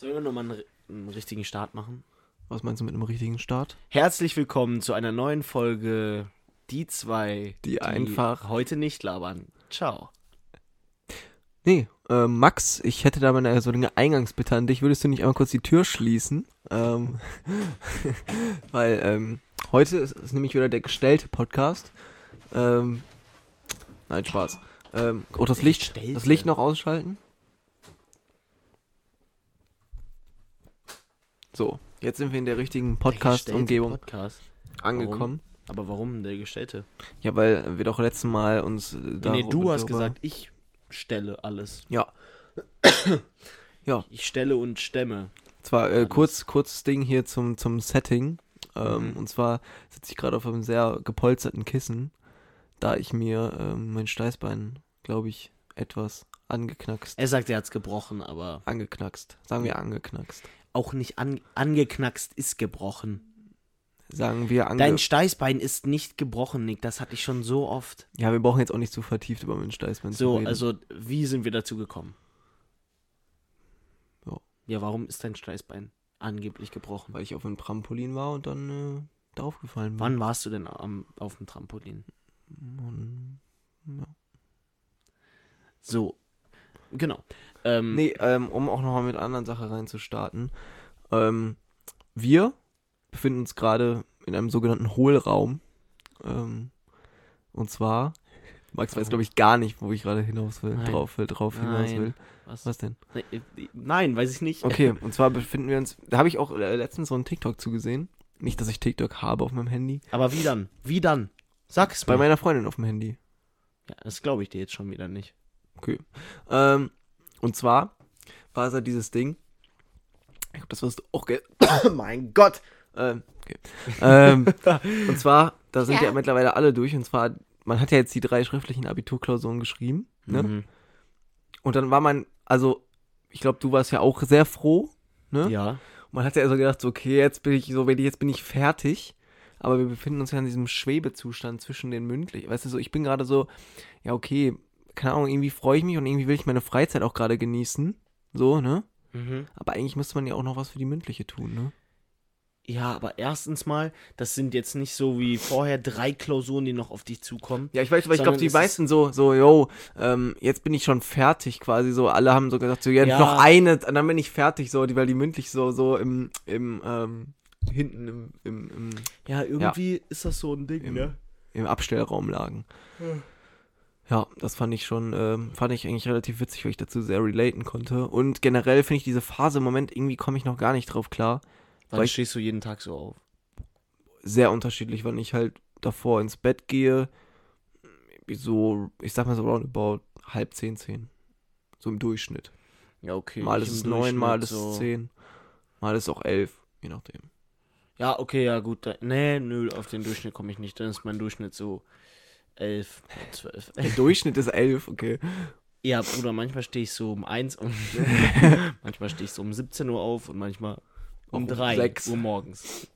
Sollen wir nochmal einen, einen richtigen Start machen? Was meinst du mit einem richtigen Start? Herzlich willkommen zu einer neuen Folge Die zwei, Die einfach- heute nicht labern. Ciao. Nee, äh, Max, ich hätte da mal eine, so eine Eingangsbitte an dich. Würdest du nicht einmal kurz die Tür schließen? Ähm, weil ähm, heute ist, ist nämlich wieder der gestellte Podcast. Ähm, nein, Spaß. Ähm, oh, das Licht, das Licht noch ausschalten. So, jetzt sind wir in der richtigen Podcast-Umgebung Podcast. angekommen. Aber warum der Gestellte? Ja, weil wir doch letzten Mal uns äh, nee, du hast gesagt, ich stelle alles. Ja. ja. Ich stelle und stemme. Zwar äh, kurz, kurzes Ding hier zum, zum Setting. Ähm, Mhm. Und zwar sitze ich gerade auf einem sehr gepolsterten Kissen, da ich mir ähm, mein Steißbein, glaube ich, etwas angeknackst. Er sagt, er hat's gebrochen, aber Angeknackst. Sagen wir angeknackst. Auch nicht an, angeknackst ist gebrochen. Sagen wir ange... Dein Steißbein ist nicht gebrochen, Nick. Das hatte ich schon so oft. ja, wir brauchen jetzt auch nicht zu vertieft über mein Steißbein zu So, reden. also wie sind wir dazu gekommen? Ja. Ja, warum ist dein Steißbein angeblich gebrochen? Weil ich auf einem Trampolin war und dann äh, darauf gefallen bin. Wann warst du denn am, auf dem Trampolin? Und, ja. So, genau. Ähm, Nee, ähm, um auch nochmal mit einer anderen Sache reinzustarten. Ähm, wir befinden uns gerade in einem sogenannten Hohlraum. Ähm, und zwar, Max weiß, glaube ich, gar nicht, wo ich gerade hinaus will, Nein. drauf will, drauf hinaus Nein. will. was? Was denn? Äh, Nein, weiß ich nicht. Okay, und zwar befinden wir uns, da habe ich auch äh, letztens so einen TikTok zugesehen. Nicht, dass ich TikTok habe auf meinem Handy. Aber wie dann? Wie dann? Sag es Bei mir. meiner Freundin auf dem Handy. Ja, das glaube ich dir jetzt schon wieder nicht. Okay. Ähm, und zwar war es ja dieses Ding. Ich glaube, das wirst du auch. Ge mein Gott! Ähm, okay. ähm, und zwar, da sind ja. mittlerweile alle durch. Und zwar, man hat ja jetzt die drei schriftlichen Abiturklausuren geschrieben. Ne? Mhm. Und dann war man, also, ich glaube, du warst ja auch sehr froh. Ne? Ja. Und man hat ja so gedacht, so, okay, jetzt bin ich so, wenn ich- jetzt bin ich fertig. Aber wir befinden uns ja in diesem Schwebezustand zwischen den mündlich. Weißt du, so, ich bin gerade so, ja, okay, keine Ahnung, irgendwie freue ich mich und irgendwie will ich meine Freizeit auch gerade genießen. So, ne? Mhm. Aber eigentlich müsste man ja auch noch was für die mündliche tun, ne? Ja, aber erstens mal, das sind jetzt nicht so wie vorher drei Klausuren, die noch auf dich zukommen. Ja, ich weiß, aber ich glaube, die meisten so, so, yo, ähm, jetzt bin ich schon fertig quasi, so, alle haben so gesagt, so, jetzt Ja. noch eine, und dann bin ich fertig, so, die, weil die mündlich so, so im, im, ähm, hinten im, im, im, Ja, irgendwie ist das so ein Ding, Im- ne? im Abstellraum lagen. Hm. Ja, das fand ich schon, ähm, fand ich eigentlich relativ witzig, weil ich dazu sehr relaten konnte. Und generell finde ich diese Phase im Moment, irgendwie komme ich noch gar nicht drauf klar. Wann Weil ich- stehst du jeden Tag so auf? Sehr unterschiedlich, wann ich halt davor ins Bett gehe. So, ich sag mal so roundabout halb zehn, zehn. So im Durchschnitt. Ja, okay. mal ist es neun, mal ist es so- zehn. Mal ist es auch elf, je nachdem. Ja, okay, ja, gut. Da, nee, nö, auf den Durchschnitt komme ich nicht. Dann ist mein Durchschnitt so elf, zwölf. Der Durchschnitt ist elf, okay. Ja, Bruder, manchmal stehe ich so um eins und manchmal stehe ich so um 17 Uhr auf und manchmal um um drei sechs. Uhr morgens.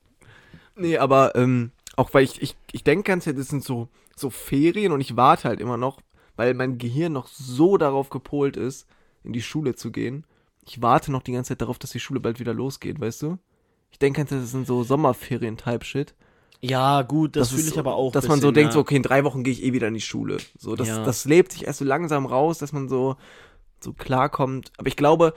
Nee, aber ähm, auch weil ich, ich, ich denke ganz das sind so, so Ferien und ich warte halt immer noch, weil mein Gehirn noch so darauf gepolt ist, in die Schule zu gehen. Ich warte noch die ganze Zeit darauf, dass die Schule bald wieder losgeht, weißt du? Ich denke ganz, das sind so Sommerferien-Type-Shit. Ja, gut, das, Das fühle ist ich aber auch. Dass man so bisschen, denkt, ja. so, okay, in drei Wochen gehe ich eh wieder in die Schule. So, das, Ja. das lebt sich erst so langsam raus, dass man so, so klarkommt. Aber ich glaube,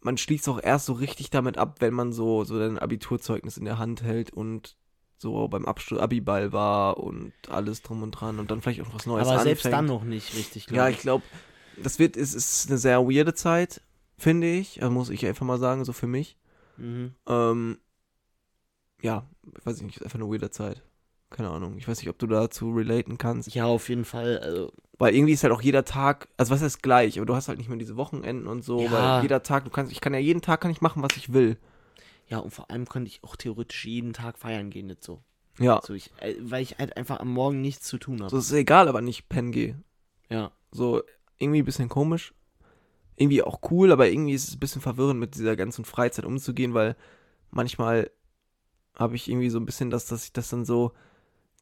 man schließt auch erst so richtig damit ab, wenn man so, so ein Abiturzeugnis in der Hand hält und so beim Abschluss Abiball war und alles drum und dran und dann vielleicht auch was Neues Aber anfängt. selbst dann noch nicht richtig, glaub Ja, ich glaube, das wird, es ist eine sehr weirde Zeit, finde ich. Also muss ich einfach mal sagen, so für mich. Mhm. Ähm, ja, ich weiß nicht, ist einfach eine weirde Zeit. Keine Ahnung. Ich weiß nicht, ob du dazu relaten kannst. Ja, auf jeden Fall. Also, Weil irgendwie ist halt auch jeder Tag, also was heißt gleich, aber du hast halt nicht mehr diese Wochenenden und so, Ja. weil jeder Tag, du kannst, ich kann ja jeden Tag kann ich machen, was ich will. ja, und vor allem könnte ich auch theoretisch jeden Tag feiern gehen, nicht so. Ja. so ich, äh, weil ich halt einfach am Morgen nichts zu tun habe. So ist egal, aber nicht pennen gehe. ja. So irgendwie ein bisschen komisch. Irgendwie auch cool, aber irgendwie ist es ein bisschen verwirrend, mit dieser ganzen Freizeit umzugehen, weil manchmal habe ich irgendwie so ein bisschen das, dass ich das dann so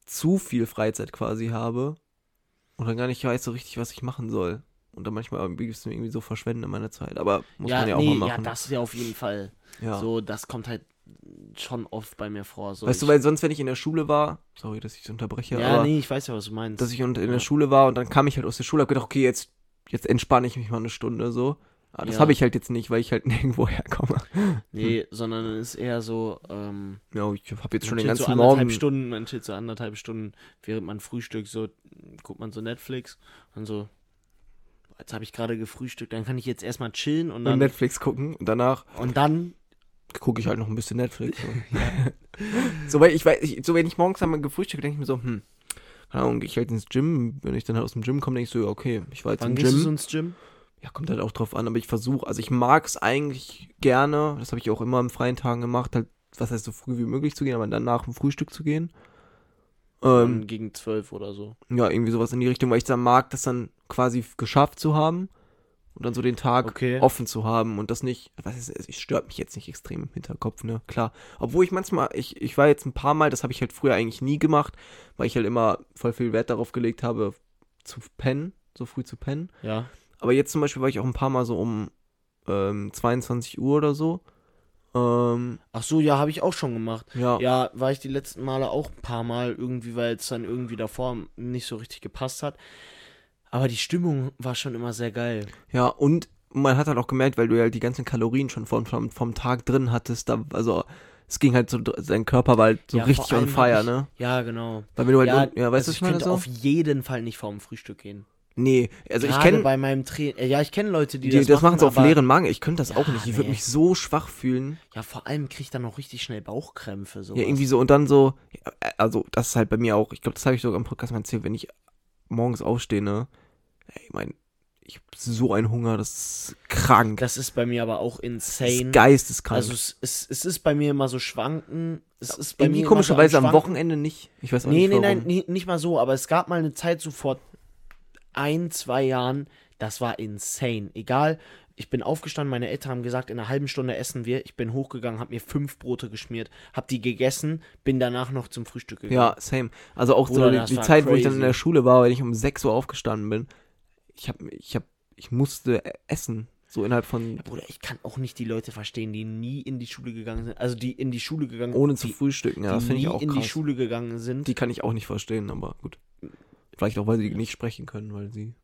zu viel Freizeit quasi habe und dann gar nicht weiß so richtig, was ich machen soll. und dann manchmal irgendwie, irgendwie so verschwende meine Zeit. Aber muss ja, man ja auch nee, mal ja, machen. das ist ja auf jeden Fall. Ja. So, das kommt halt schon oft bei mir vor. So, weißt du, weil sonst, wenn ich in der Schule war, sorry, dass ich unterbreche, Ja, aber nee, ich weiß ja, was du meinst. dass ich in der Ja. Schule war und dann kam ich halt aus der Schule, hab gedacht, okay, jetzt, jetzt entspanne ich mich mal eine Stunde so. Aber das Ja. habe ich halt jetzt nicht, weil ich halt nirgendwo herkomme. nee, sondern es ist eher so, ähm, Ja, ich habe jetzt schon den so ganzen anderthalb Morgen. Stunden, man chillt so anderthalb Stunden, während man frühstückt, so guckt man so Netflix und so, jetzt habe ich gerade gefrühstückt, dann kann ich jetzt erstmal chillen und und dann, Netflix gucken und danach und dann gucke ich halt noch ein bisschen Netflix. So, so weil ich weiß, ich, so wenn ich morgens einmal gefrühstückt, denke ich mir so, hm, keine Ahnung, gehe ich halt ins Gym. Wenn ich dann halt aus dem Gym komme, denke ich so, okay, ich war jetzt wann im gehst du Gym. so ins Gym? Ja, kommt halt auch drauf an, aber ich versuche, also ich mag es eigentlich gerne, das habe ich auch immer am freien Tagen gemacht, halt, was heißt so früh wie möglich zu gehen, aber dann nach dem Frühstück zu gehen. Ähm, gegen zwölf oder so. ja, irgendwie sowas in die Richtung, weil ich dann mag, das dann quasi geschafft zu haben und dann so den Tag Okay. offen zu haben und das nicht, was ist, es stört mich jetzt nicht extrem im Hinterkopf, ne, klar. Obwohl ich manchmal, ich, ich war jetzt ein paar Mal, das habe ich halt früher eigentlich nie gemacht, weil ich halt immer voll viel Wert darauf gelegt habe, zu pennen, so früh zu pennen. Ja. Aber jetzt zum Beispiel war ich auch ein paar Mal so um ähm, 22 Uhr oder so. Ähm, Ach so, ja, habe ich auch schon gemacht. ja, Ja, war ich die letzten Male auch ein paar Mal irgendwie, weil es dann irgendwie davor nicht so richtig gepasst hat. Aber die Stimmung war schon immer sehr geil. ja, und man hat halt auch gemerkt, weil du ja halt die ganzen Kalorien schon vom, vom, vom Tag drin hattest, da, also es ging halt so, dein Körper war halt so Ja, richtig on fire, ich- ne? Ja, genau. Weil wenn du halt, ja, ja weißt also du, ich ich meine so? auf jeden Fall nicht vorm Frühstück gehen. Nee, also ich kenne, bei meinem Training. Ja, ich kenne Leute, die, die, das, machen sie auf leeren Magen. Ich könnte das Ja, auch nicht. Ich würde nee. mich so schwach fühlen. Ja, vor allem kriege ich dann auch richtig schnell Bauchkrämpfe. Sowas. Ja, irgendwie so und dann so, ja, also das ist halt bei mir auch, ich glaube, das habe ich sogar im Podcast mal erzählt, wenn ich morgens aufstehe, ne, ey, ich meine, ich hab so einen Hunger, das ist krank. Das ist bei mir aber auch Das insane. ist geisteskrank. Also es, es, es ist bei mir immer so schwanken. Es ist bei Irgendwie mir komischerweise immer am so Schwanken. Wochenende nicht. Ich weiß auch Nee, nicht nee, warum. nein, nee, nicht mal so, aber es gab mal eine Zeit so vor ein, zwei Jahren, das war insane. Egal, ich bin aufgestanden, meine Eltern haben gesagt, in einer halben Stunde essen wir. Ich bin hochgegangen, habe mir fünf Brote geschmiert, habe die gegessen, bin danach noch zum Frühstück gegangen. Ja, same. Also auch Bruder, so die, die Zeit, wo ich dann crazy. in der Schule war, weil ich um 6 Uhr aufgestanden bin. Ich hab, ich hab, ich musste e- essen. So innerhalb von, Ja, Bruder, ich kann auch nicht die Leute verstehen, die nie in die Schule gegangen sind. Also die in die Schule gegangen ohne zu die, frühstücken. Ja, die das finde ich nie auch in die krass. Schule gegangen sind. Die kann ich auch nicht verstehen, aber gut. Vielleicht auch, weil sie nicht sprechen können, weil sie.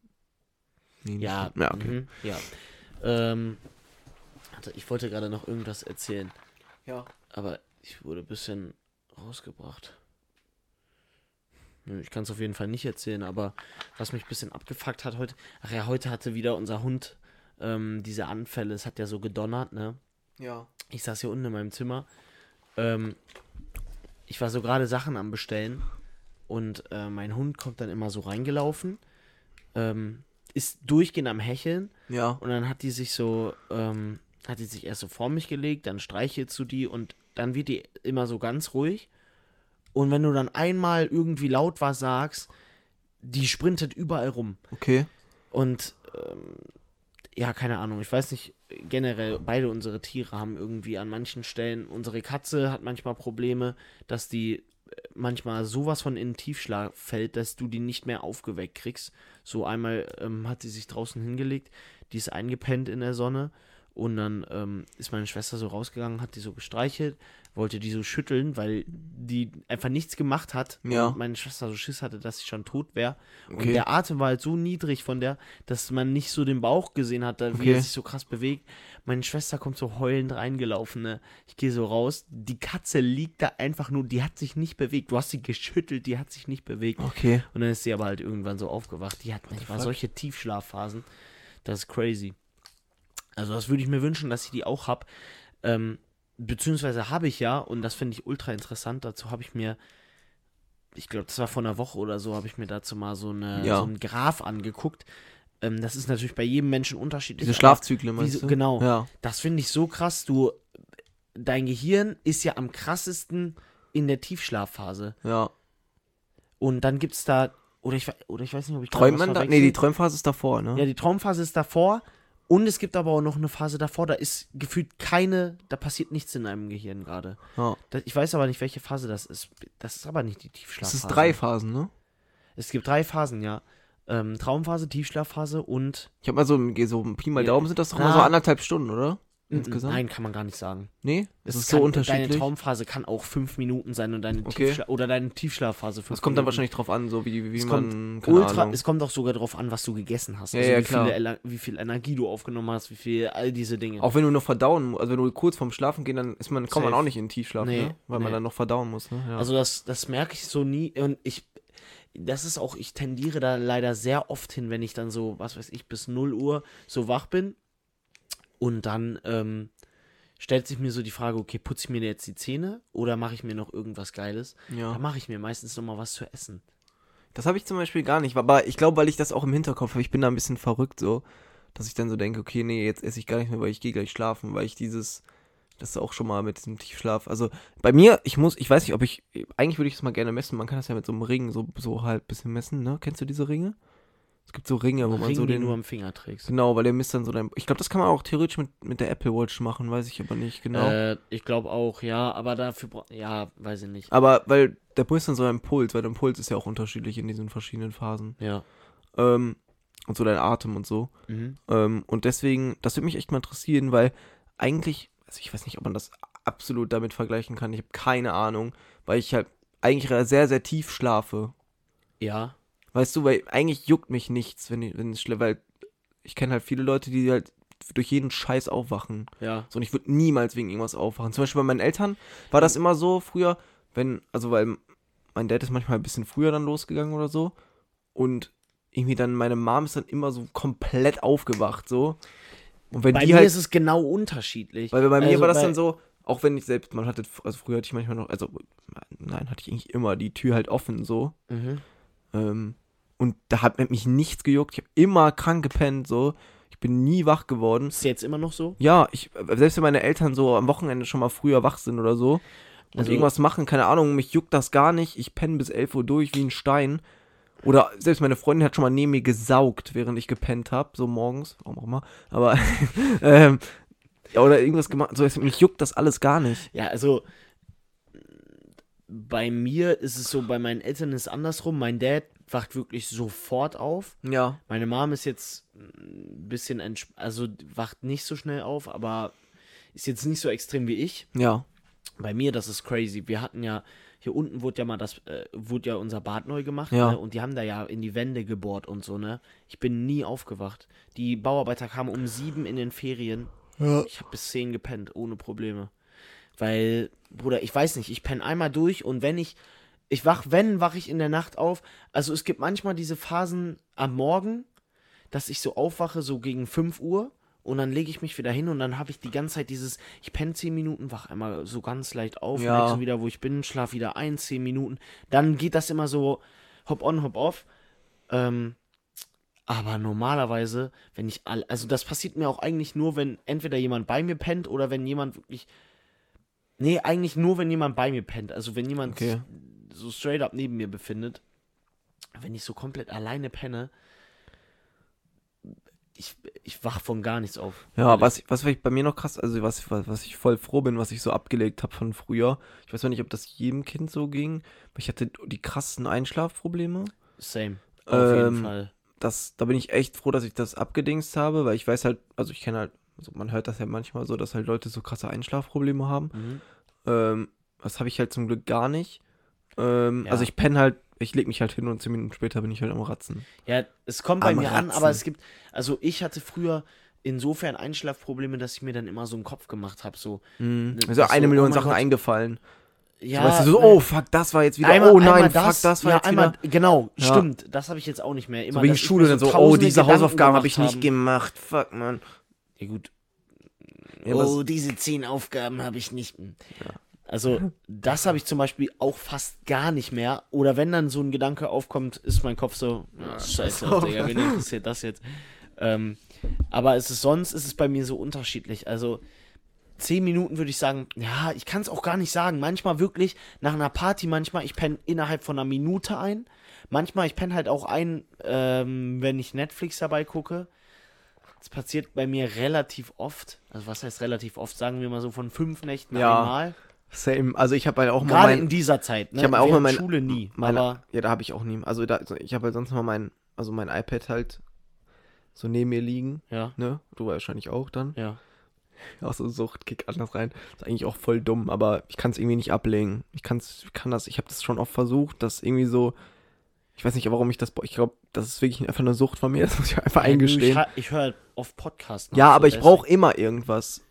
Nee, Ja, ja okay. mhm, ja. Ähm, warte, ich wollte gerade noch irgendwas erzählen, Ja. aber ich wurde ein bisschen rausgebracht. Nö, Ich kann es auf jeden Fall nicht erzählen, aber was mich ein bisschen abgefuckt hat heute, ach ja, heute hatte wieder unser Hund ähm, diese Anfälle, es hat ja so gedonnert, ne? Ja. Ich saß hier unten in meinem Zimmer. Ähm, ich war so gerade Sachen am Bestellen und äh, mein Hund kommt dann immer so reingelaufen, ähm, ist durchgehend am Hecheln Ja. und dann hat die sich so, ähm, hat die sich erst so vor mich gelegt, dann streichelst du die und dann wird die immer so ganz ruhig. Und wenn du dann einmal irgendwie laut was sagst, die sprintet überall rum. Okay. Und ähm, ja, keine Ahnung, ich weiß nicht, generell, beide unsere Tiere haben irgendwie an manchen Stellen, unsere Katze hat manchmal Probleme, dass die manchmal sowas von in den Tiefschlaf fällt, dass du die nicht mehr aufgeweckt kriegst. So einmal ähm, hat sie sich draußen hingelegt, die ist eingepennt in der Sonne und dann ähm, ist meine Schwester so rausgegangen, hat die so gestreichelt, wollte die so schütteln, weil die einfach nichts gemacht hat Ja. und meine Schwester so Schiss hatte, dass sie schon tot wäre. Und Okay. der Atem war halt so niedrig von der, dass man nicht so den Bauch gesehen hat, wie Okay. er sich so krass bewegt. Meine Schwester kommt so heulend reingelaufen, ne? Ich gehe so raus, die Katze liegt da einfach nur, die hat sich nicht bewegt. Du hast sie geschüttelt, die hat sich nicht bewegt. Okay. Und dann ist sie aber halt irgendwann so aufgewacht. Die hat manchmal solche Tiefschlafphasen. Das ist crazy. Also das würde ich mir wünschen, dass ich die auch habe. Ähm, beziehungsweise habe ich ja, und das finde ich ultra interessant, dazu habe ich mir, ich glaube, das war vor einer Woche oder so, habe ich mir dazu mal so, eine, Ja. so einen Graph angeguckt. Ähm, das ist natürlich bei jedem Menschen unterschiedlich. Diese Schlafzyklen, meinst Wieso- du? genau. Ja. Das finde ich so krass. Du, dein Gehirn ist ja am krassesten in der Tiefschlafphase. Ja. Und dann gibt es da, oder ich, oder ich weiß nicht, ob ich Träumt man da? Nee, die Träumphase ist davor, ne? Ja, die Traumphase ist davor. Und es gibt aber auch noch eine Phase davor, da ist gefühlt keine, da passiert nichts in deinem Gehirn gerade. ja. Ich weiß aber nicht, welche Phase das ist. Das ist aber nicht die Es Tiefschlafphase. ist drei Phasen, ne? Es gibt drei Phasen, ja. ähm, Traumphase, Tiefschlafphase und Ich habe mal so, ein- so Pi mal Ja. Daumen sind das doch Na. mal so anderthalb Stunden, oder? Insgesamt? Nein, kann man gar nicht sagen. Nee? Es ist kann, so unterschiedlich. Deine Traumphase kann auch fünf Minuten sein und deine Okay. Tiefschla oder deine Tiefschlafphase fünf Das kommt dann Minuten. wahrscheinlich drauf an, so wie, wie Es man, kommt ultra, Ahnung. es kommt auch sogar darauf an, was du gegessen hast. Ja, also ja, wie, klar. Viel, Ener- wie viel Energie du aufgenommen hast, wie viel, all diese Dinge. Auch wenn du noch verdauen, also wenn du kurz vorm Schlafen gehen, dann ist man, kommt man auch nicht in den Tiefschlaf, Nee, ne? Weil man nee. dann noch verdauen muss, ne? Ja. Also das, das merke ich so nie und ich, das ist auch, ich tendiere da leider sehr oft hin, wenn ich dann so, was weiß ich, bis 0 Uhr so wach bin und dann ähm, stellt sich mir so die Frage, okay, putze ich mir jetzt die Zähne oder mache ich mir noch irgendwas Geiles? ja. Dann mache ich mir meistens noch mal was zu essen. Das habe ich zum Beispiel gar nicht, aber ich glaube, weil ich das auch im Hinterkopf habe, ich bin da ein bisschen verrückt so, dass ich dann so denke, okay, nee, jetzt esse ich gar nicht mehr, weil ich gehe gleich schlafen, weil ich dieses, das auch schon mal mit diesem Tiefschlaf, also bei mir, ich muss, ich weiß nicht, ob ich, eigentlich würde ich das mal gerne messen, man kann das ja mit so einem Ring so, so halt ein bisschen messen, ne? Kennst du diese Ringe? Es gibt so Ringe, wo man Ring, so den den, du am Finger trägst. genau, weil der misst dann so dein, ich glaube, das kann man auch theoretisch mit, mit der Apple Watch machen, weiß ich aber nicht genau. Äh, ich glaube auch, ja, aber dafür, ja, weiß ich nicht. Aber weil der misst dann so deinen Puls, weil dein Puls ist ja auch unterschiedlich in diesen verschiedenen Phasen. Ja. Ähm, und so dein Atem und so. Mhm. Ähm, und deswegen, das würde mich echt mal interessieren, weil eigentlich, also ich weiß nicht, ob man das absolut damit vergleichen kann. Ich habe keine Ahnung, weil ich halt eigentlich sehr, sehr tief schlafe. Ja. Weißt du, weil eigentlich juckt mich nichts, wenn ich, wenn es schläft, weil ich kenne halt viele Leute, die halt durch jeden Scheiß aufwachen. Ja. So, und ich würde niemals wegen irgendwas aufwachen. Zum Beispiel bei meinen Eltern war das immer so früher, wenn, also weil mein Dad ist manchmal ein bisschen früher dann losgegangen oder so. Und irgendwie dann meine Mom ist dann immer so komplett aufgewacht, so. Und wenn Bei die mir halt, ist es genau unterschiedlich. weil bei mir Also war das dann so, auch wenn ich selbst, man hatte, also früher hatte ich manchmal noch, also nein, hatte ich eigentlich immer die Tür halt offen, so. Mhm. Ähm, und da hat mich nichts gejuckt. Ich habe immer krank gepennt, so. Ich bin nie wach geworden. Ist jetzt immer noch so? Ja, ich, selbst wenn meine Eltern so am Wochenende schon mal früher wach sind oder so und Also- irgendwas machen, keine Ahnung, mich juckt das gar nicht. Ich penne bis 11 Uhr durch wie ein Stein. Oder selbst meine Freundin hat schon mal neben mir gesaugt, während ich gepennt habe, so morgens, warum auch immer. Aber, ähm, ja, oder irgendwas gemacht. So, mich juckt das alles gar nicht. Ja, also bei mir ist es so, bei meinen Eltern ist es andersrum. Mein Dad wacht wirklich sofort auf. Ja. Meine Mom ist jetzt ein bisschen, entsp also wacht nicht so schnell auf, aber ist jetzt nicht so extrem wie ich. Ja. Bei mir, das ist crazy. Wir hatten ja, hier unten wurde ja mal das, äh, wurde ja unser Bad neu gemacht, Ja. ne? Und die haben da ja in die Wände gebohrt und so, ne? Ich bin nie aufgewacht. Die Bauarbeiter kamen um sieben in den Ferien. Ja. Ich habe bis zehn gepennt, ohne Probleme. Weil, Bruder, ich weiß nicht, ich penne einmal durch und wenn ich, ich wach, wenn, wache ich in der Nacht auf. Also es gibt manchmal diese Phasen am Morgen, dass ich so aufwache, so gegen 5 Uhr und dann lege ich mich wieder hin und dann habe ich die ganze Zeit dieses, ich penne 10 Minuten, wach einmal so ganz leicht auf, Ja. merk so wieder, wo ich bin, schlaf wieder ein, 10 Minuten. Dann geht das immer so hop on, hop off. Ähm, aber normalerweise, wenn ich all, also das passiert mir auch eigentlich nur, wenn entweder jemand bei mir pennt oder wenn jemand wirklich, nee, eigentlich nur, wenn jemand bei mir pennt. Also wenn jemand Okay. So straight up neben mir befindet, wenn ich so komplett alleine penne, ich, ich wach von gar nichts auf. Ja, was, was vielleicht bei mir noch krass, also was, was, was ich voll froh bin, was ich so abgelegt habe von früher. Ich weiß noch nicht, ob das jedem Kind so ging, aber ich hatte die krassesten Einschlafprobleme. Same. Auf jeden Ähm, Fall. Das, da bin ich echt froh, dass ich das abgedingst habe, weil ich weiß halt, also ich kenne halt, also man hört das ja manchmal so, dass halt Leute so krasse Einschlafprobleme haben. Mhm. Ähm, das habe ich halt zum Glück gar nicht. Ähm, Ja. Also ich penne halt, ich lege mich halt hin und zehn Minuten später bin ich halt am Ratzen. Ja, es kommt bei Am mir an, Ratzen. aber es gibt, also ich hatte früher insofern Einschlafprobleme, dass ich mir dann immer so einen Kopf gemacht habe, so, Mhm. Das Also eine so, Million oh Sachen Gott. eingefallen. ja, so, weißt du, so, oh fuck, das war jetzt wieder, einmal- oh nein, einmal fuck, das war ja, jetzt einmal, wieder. genau, Ja. stimmt, das habe ich jetzt auch nicht mehr. Immer, So wegen Schule dann so, oh, diese Gedanken Hausaufgaben habe ich nicht haben. gemacht, fuck, man. Ja gut, Ja, oh, diese zehn Aufgaben habe ich nicht. Also, das habe ich zum Beispiel auch fast gar nicht mehr. Oder wenn dann so ein Gedanke aufkommt, ist mein Kopf so, ah, scheiße, auf. Digga, wen interessiert das jetzt? Ähm, aber es ist sonst ist es bei mir so unterschiedlich. Also, zehn Minuten würde ich sagen, ja, ich kann es auch gar nicht sagen. Manchmal wirklich, nach einer Party, manchmal, ich penne innerhalb von einer Minute ein. Manchmal, ich penne halt auch ein, ähm, wenn ich Netflix dabei gucke. Das passiert bei mir relativ oft. Also was heißt relativ oft? Sagen wir mal so von fünf Nächten Ja, einmal. Same. Also ich habe halt auch mal Gerade in dieser Zeit. Ne? ich habe auch mal Während mein, Schule nie. meine, aber ja, da habe ich auch nie. Also da, ich habe halt sonst mal mein, also mein iPad halt so neben mir liegen, Ja, ne? Du wahrscheinlich auch dann. ja. Auch so Suchtkick anders rein. Ist eigentlich auch voll dumm, aber ich kann es irgendwie nicht ablegen. Ich kann's, ich kann das, ich habe das schon oft versucht, das irgendwie so. Ich weiß nicht, warum ich das. Ich glaube, das ist wirklich einfach eine Sucht von mir. Das muss ich einfach eingestehen. Ich, ich höre halt oft Podcasts. Ja, so aber ich deswegen. brauche immer irgendwas.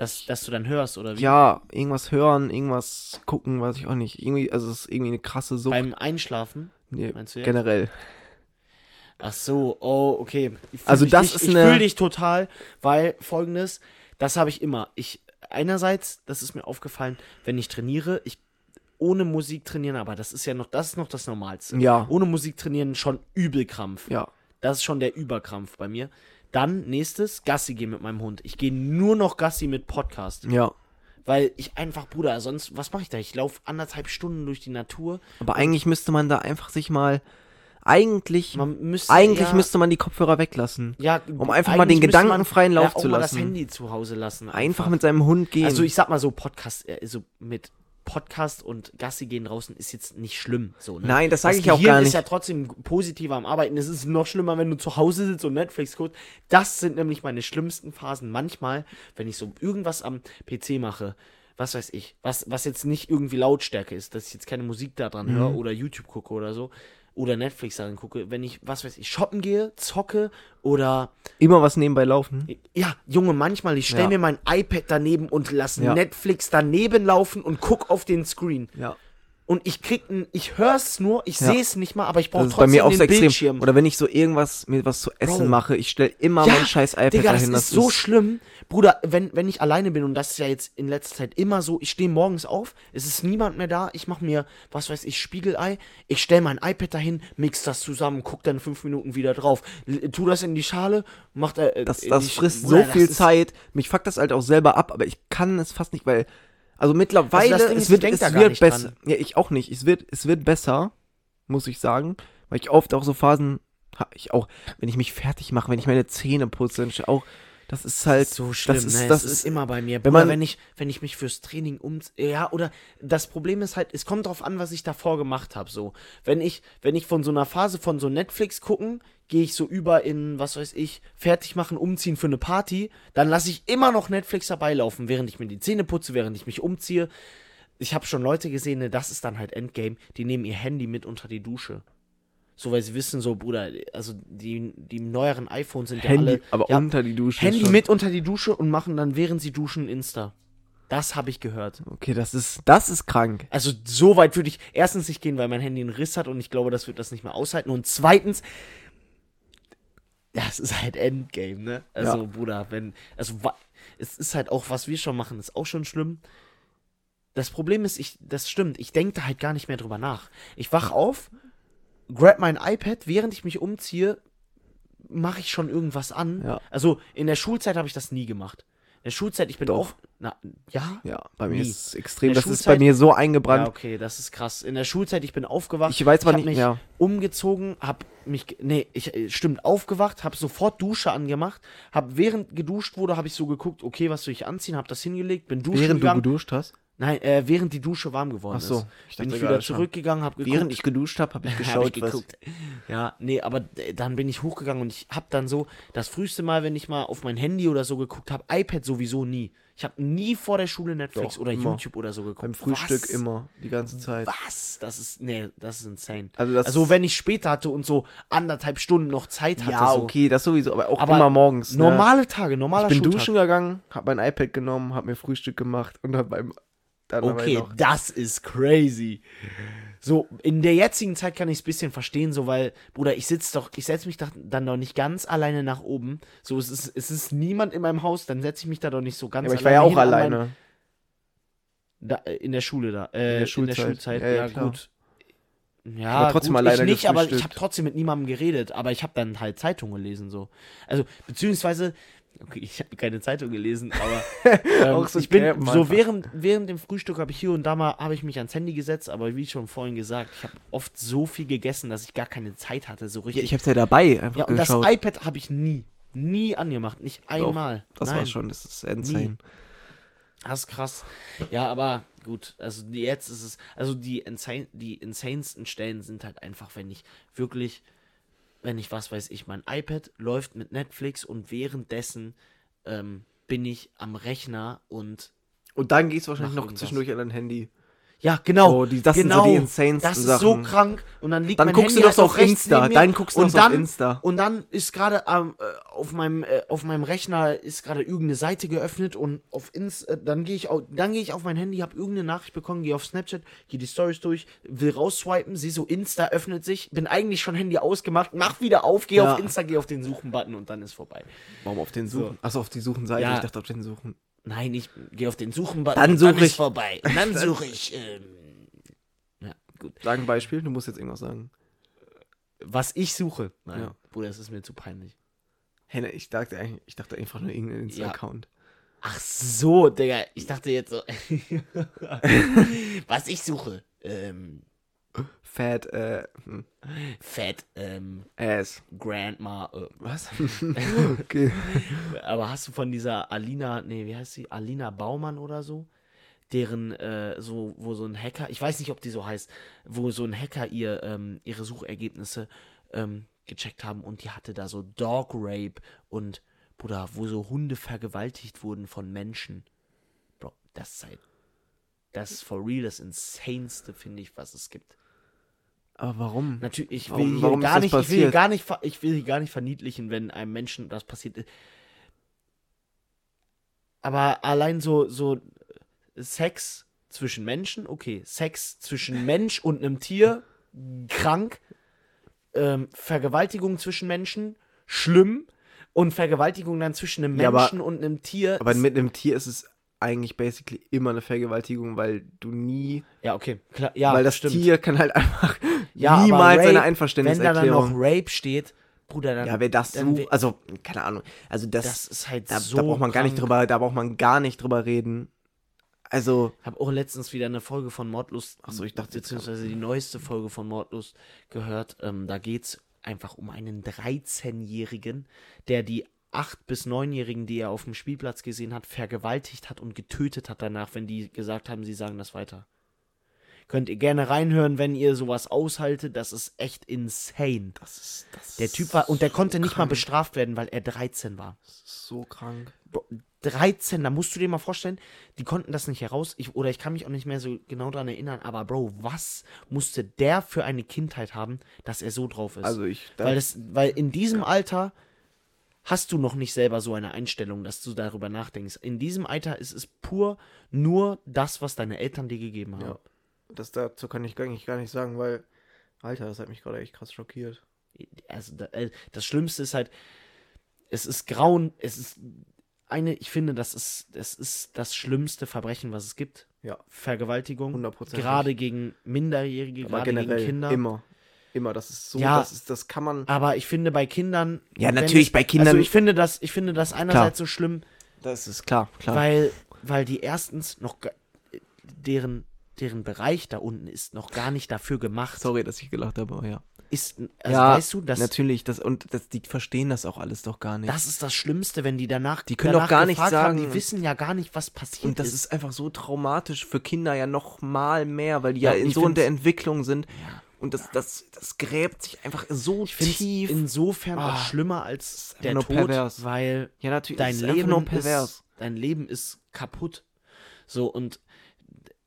Dass, dass du dann hörst, oder wie? Ja, irgendwas hören, irgendwas gucken, weiß ich auch nicht. Irgendwie, also es ist irgendwie eine krasse Sucht. Beim Einschlafen? nee, meinst du jetzt? generell. Ach so, oh, okay. Ich Also das nicht, ist ich eine- fühle dich total, weil folgendes, das habe ich immer. Ich einerseits, das ist mir aufgefallen, wenn ich trainiere, ich ohne Musik trainieren, aber das ist ja noch, das ist noch das Normalste. Ja, Ohne Musik trainieren schon Übelkrampf. ja. Das ist schon der Überkrampf bei mir. Dann nächstes, Gassi gehen mit meinem Hund. Ich gehe nur noch Gassi mit Podcast. Ja. Weil ich einfach, Bruder, sonst, was mache ich da? Ich laufe anderthalb Stunden durch die Natur. Aber eigentlich müsste man da einfach sich mal. Eigentlich. Müsste, eigentlich ja, müsste man die Kopfhörer weglassen. ja, um einfach mal den man gedankenfreien Lauf ja, auch zu mal lassen. das Handy zu Hause lassen. Einfach mit seinem Hund gehen. Also ich sag mal so, Podcast, äh, so mit Podcast und Gassi gehen draußen ist jetzt nicht schlimm. So, ne? Nein, das sage ich auch gar ist nicht. ja trotzdem positiver am Arbeiten. Es ist noch schlimmer, wenn du zu Hause sitzt und Netflix guckst. Das sind nämlich meine schlimmsten Phasen. Manchmal, wenn ich so irgendwas am PC mache, was weiß ich, was, was jetzt nicht irgendwie Lautstärke ist, dass ich jetzt keine Musik da dran Mhm. höre oder YouTube gucke oder so. Oder Netflix darin gucke, wenn ich, was weiß ich, shoppen gehe, zocke oder Immer was nebenbei laufen. ja, Junge, manchmal, ich stelle Ja. mir mein iPad daneben und lasse Ja. Netflix daneben laufen und guck auf den Screen. Ja. Und ich krieg n, ich hör's nur, ich Ja. sehe es nicht mal, aber ich brauche Das ist bei trotzdem mir auch den extrem. Bildschirm. Oder wenn ich so irgendwas mir was zu essen Bro. mache, ich stelle immer Ja, mein scheiß iPad Digga, das dahin. ist so schlimm. Bruder, wenn, wenn ich alleine bin, und das ist ja jetzt in letzter Zeit immer so, ich stehe morgens auf, es ist niemand mehr da, ich mache mir, was weiß ich, Spiegelei, ich stelle mein iPad dahin, mix das zusammen, guck dann fünf Minuten wieder drauf, tu das in die Schale, mach da, äh, das, das frisst Bruder, so viel das ist- Zeit. Mich fuckt das halt auch selber ab, aber ich kann es fast nicht, weil. Also mittlerweile, Also es wird, es wird besser. Ja, ich auch nicht. Es wird, es wird besser, muss ich sagen. Weil ich oft auch so Phasen habe, ich auch, wenn ich mich fertig mache, wenn ich meine Zähne putze, auch, das ist halt. so schlimm, das ist, ne? das ist, ist immer bei mir. wenn man- wenn ich, wenn ich mich fürs Training um, ja, oder das Problem ist halt, es kommt drauf an, was ich davor gemacht habe. So, wenn ich, wenn ich von so einer Phase von so Netflix gucken, gehe ich so über in, was weiß ich, fertig machen, umziehen für eine Party, dann lasse ich immer noch Netflix dabei laufen, während ich mir die Zähne putze, während ich mich umziehe. Ich habe schon Leute gesehen, ne, das ist dann halt Endgame, die nehmen ihr Handy mit unter die Dusche. So, weil sie wissen, so, Bruder, also die, die neueren iPhones sind ja Handy, alle. aber ja, unter die Dusche. Handy schon. mit unter die Dusche und machen dann, während sie duschen, Insta. Das habe ich gehört. Okay, das ist, das ist krank. Also so weit würde ich erstens nicht gehen, weil mein Handy einen Riss hat und ich glaube, das wird das nicht mehr aushalten. Und zweitens, das ist halt Endgame, ne? Also, Ja. Bruder, wenn, also es ist halt auch, was wir schon machen, ist auch schon schlimm. Das Problem ist, ich, das stimmt, ich denke da halt gar nicht mehr drüber nach. Ich wach auf, grab mein iPad, während ich mich umziehe, mache ich schon irgendwas an. Ja. Also in der Schulzeit habe ich das nie gemacht. In der Schulzeit, ich bin. Na, ja? Ja, bei mir Nie. ist es extrem. Das ist bei Schulzeit- mir so Ja, eingebrannt. okay, das ist krass. In der Schulzeit, ich bin aufgewacht. Ich weiß hab nicht, mich ja. umgezogen, hab mich, nee, ich, äh, stimmt, aufgewacht, hab sofort Dusche angemacht, hab während geduscht wurde, hab ich so geguckt, okay, was soll ich anziehen, hab das hingelegt, bin duschen Während du gegangen. geduscht hast? Nein, äh, während die Dusche warm geworden Ach so, ist. ich bin ich wieder zurückgegangen, hab geguckt. Während ich geduscht habe, habe ich Hab geschaut, ich was. geguckt. Ja, nee, aber äh, dann bin ich hochgegangen und ich hab dann so, das früheste Mal, wenn ich mal auf mein Handy oder so geguckt habe, iPad sowieso nie. Ich habe nie vor der Schule Netflix Doch, oder immer. YouTube oder so geguckt. Beim Frühstück Was? immer, die ganze Zeit. Was? Das ist, nee, das ist insane. Also, das Also wenn ich später hatte und so anderthalb Stunden noch Zeit hatte. ja, so. okay, das sowieso, aber auch Aber immer morgens. Ne? Normale Tage, normaler Ich bin Schultag. duschen gegangen, habe mein iPad genommen, habe mir Frühstück gemacht und dann beim dann Okay, das ist crazy. So, in der jetzigen Zeit kann ich es ein bisschen verstehen, so, weil, Bruder, ich sitze doch, ich setze mich doch dann doch nicht ganz alleine nach oben. So, es ist, es ist niemand in meinem Haus, dann setze ich mich da doch nicht so ganz Ja, aber ich war ja auch mein- alleine. Da, äh, in der Schule da. Äh, in der Schulzeit. Schulzeit. Ja, Ja, ja, gut. Ja, Aber trotzdem gut, alleine ich nicht, aber ich habe trotzdem mit niemandem geredet. Aber ich habe dann halt Zeitung gelesen, so. Also, beziehungsweise, okay, ich habe keine Zeitung gelesen, aber ähm, Auch so ich bin so während, während dem Frühstück habe ich hier und da mal, habe ich mich ans Handy gesetzt, aber wie schon vorhin gesagt, ich habe oft so viel gegessen, dass ich gar keine Zeit hatte, so Ja, richtig. ich hab's ja dabei einfach Ja, und geschaut. das iPad habe ich nie, nie angemacht, nicht einmal. das Nein. war schon, das ist insane. Das ist krass. Ja, aber gut, also jetzt ist es, also die, insane, die insanesten Stellen sind halt einfach, wenn ich wirklich wenn ich, was weiß ich, mein iPad läuft mit Netflix und währenddessen ähm, bin ich am Rechner und Und dann gehst du wahrscheinlich noch irgendwas. zwischendurch an dein Handy. Ja, genau. Oh, die- das sind genau, so die insanesten Das ist so krank. Und dann liegt Dann mein guckst Handy du doch so halt auf Insta. Dann guckst du so auf Insta. Und dann ist gerade ähm, äh, auf meinem äh, auf meinem Rechner ist gerade irgendeine Seite geöffnet und auf Ins äh, dann gehe ich au- dann gehe ich auf mein Handy, habe irgendeine Nachricht bekommen, gehe auf Snapchat, gehe die Stories durch, will rausswipen, sehe so Insta öffnet sich, bin eigentlich schon Handy ausgemacht, mach wieder auf, gehe Ja. auf Insta, gehe auf den Suchen Button und dann ist vorbei. Warum auf den So. Suchen? Achso, auf die Suchenseite. Ja. Ich dachte auf den Suchen. Nein, ich gehe auf den Suchen Button Dann suche ich- vorbei. Und dann suche ich ähm, ja, gut. Sag ein Beispiel, du musst jetzt irgendwas sagen. Was ich suche. Nein, Ja. Bruder, das ist mir zu peinlich. Hey, ne, ich dachte, eigentlich- ich dachte einfach nur irgendeinen Insta-Account. Ach so, Digga. Ich dachte jetzt so. Was ich suche. Ähm, Fat, äh, hm, Fat, ähm, Ass. Grandma. Äh, Was? okay. aber hast du von dieser Alina, nee, wie heißt sie? Alina Baumann oder so? Deren, äh, so, wo so ein Hacker, ich weiß nicht, ob die so heißt, wo so ein Hacker ihr, ähm, ihre Suchergebnisse ähm, gecheckt haben und die hatte da so Dog Rape und, Bruder, wo so Hunde vergewaltigt wurden von Menschen. Bro, das ist halt, das ist for real das Insaneste, finde ich, was es gibt. Aber warum? Natürlich, ich will Warum- hier warum gar nicht, ich will gar nicht, ich will gar nicht verniedlichen, wenn einem Menschen das passiert ist. Aber allein so, so äh, Sex zwischen Menschen, okay, Sex zwischen Mensch und einem Tier, krank. Ähm, Vergewaltigung zwischen Menschen, schlimm. Und Vergewaltigung dann zwischen einem Ja, aber- Menschen und einem Tier. Aber mit einem Tier ist es eigentlich basically immer eine Vergewaltigung, weil du nie, ja, okay, klar, ja, weil das stimmt. Tier kann halt einfach Ja, niemals Rape, seine Wenn da dann noch Einverständniserklärung. Rape steht, Bruder, dann. Ja, wer das so, also keine Ahnung, also das, das ist halt da, so. da braucht man gar nicht drüber, da braucht man gar nicht drüber reden. Also Ich habe auch letztens wieder eine Folge von Mordlust, Ach so, ich dachte, beziehungsweise die neueste Folge von Mordlust gehört. Ähm, da geht es einfach um einen 13-Jährigen, der die 8- bis 9-Jährigen, die er auf dem Spielplatz gesehen hat, vergewaltigt hat und getötet hat danach, wenn die gesagt haben, sie sagen das weiter. Könnt ihr gerne reinhören, wenn ihr sowas aushaltet. Das ist echt insane. das ist das Der Typ war, und der konnte nicht mal krank. bestraft werden, weil er 13 war. ist so krank. Bro, 13, da musst du dir mal vorstellen, die konnten das nicht heraus, ich, oder ich kann mich auch nicht mehr so genau daran erinnern, aber Bro, was musste der für eine Kindheit haben, dass er so drauf ist? Also ich, weil, das, weil in diesem Alter hast du noch nicht selber so eine Einstellung, dass du darüber nachdenkst. In diesem Alter ist es pur nur das, was deine Eltern dir gegeben haben. ja, das dazu kann ich gar nicht, gar nicht sagen, weil, Alter, das hat mich gerade echt krass schockiert. also äh, das Schlimmste ist halt, es ist grauen, es ist eine, ich finde, das ist, das ist das schlimmste Verbrechen, was es gibt. Ja. Vergewaltigung. 100%. Gerade gegen Minderjährige, Aber gerade gegen Kinder. immer, immer, das ist so, Ja. das ist, das kann man, Aber ich finde bei Kindern. Ja, natürlich, es, bei Kindern- Also ich finde das, ich finde das einerseits so schlimm, das ist klar, klar. weil, weil die erstens noch deren, deren Bereich da unten ist noch gar nicht dafür gemacht. Sorry, dass ich gelacht habe, aber ja. Ist, also ja, weißt du, das, natürlich, das und das, die verstehen das auch alles doch gar nicht. das ist das Schlimmste, wenn die danach. Die können danach doch gar nicht gefragt Haben, sagen- die wissen ja gar nicht, was passiert und das ist. ist einfach so traumatisch für Kinder ja noch mal mehr, weil die ja, Ja, in so in der Entwicklung sind. Ja. Und das, das, das gräbt sich einfach so tief. insofern auch Ah, schlimmer als der Tod, pervers. weil ja, natürlich. dein ist Leben pervers. ist dein Leben ist kaputt. So und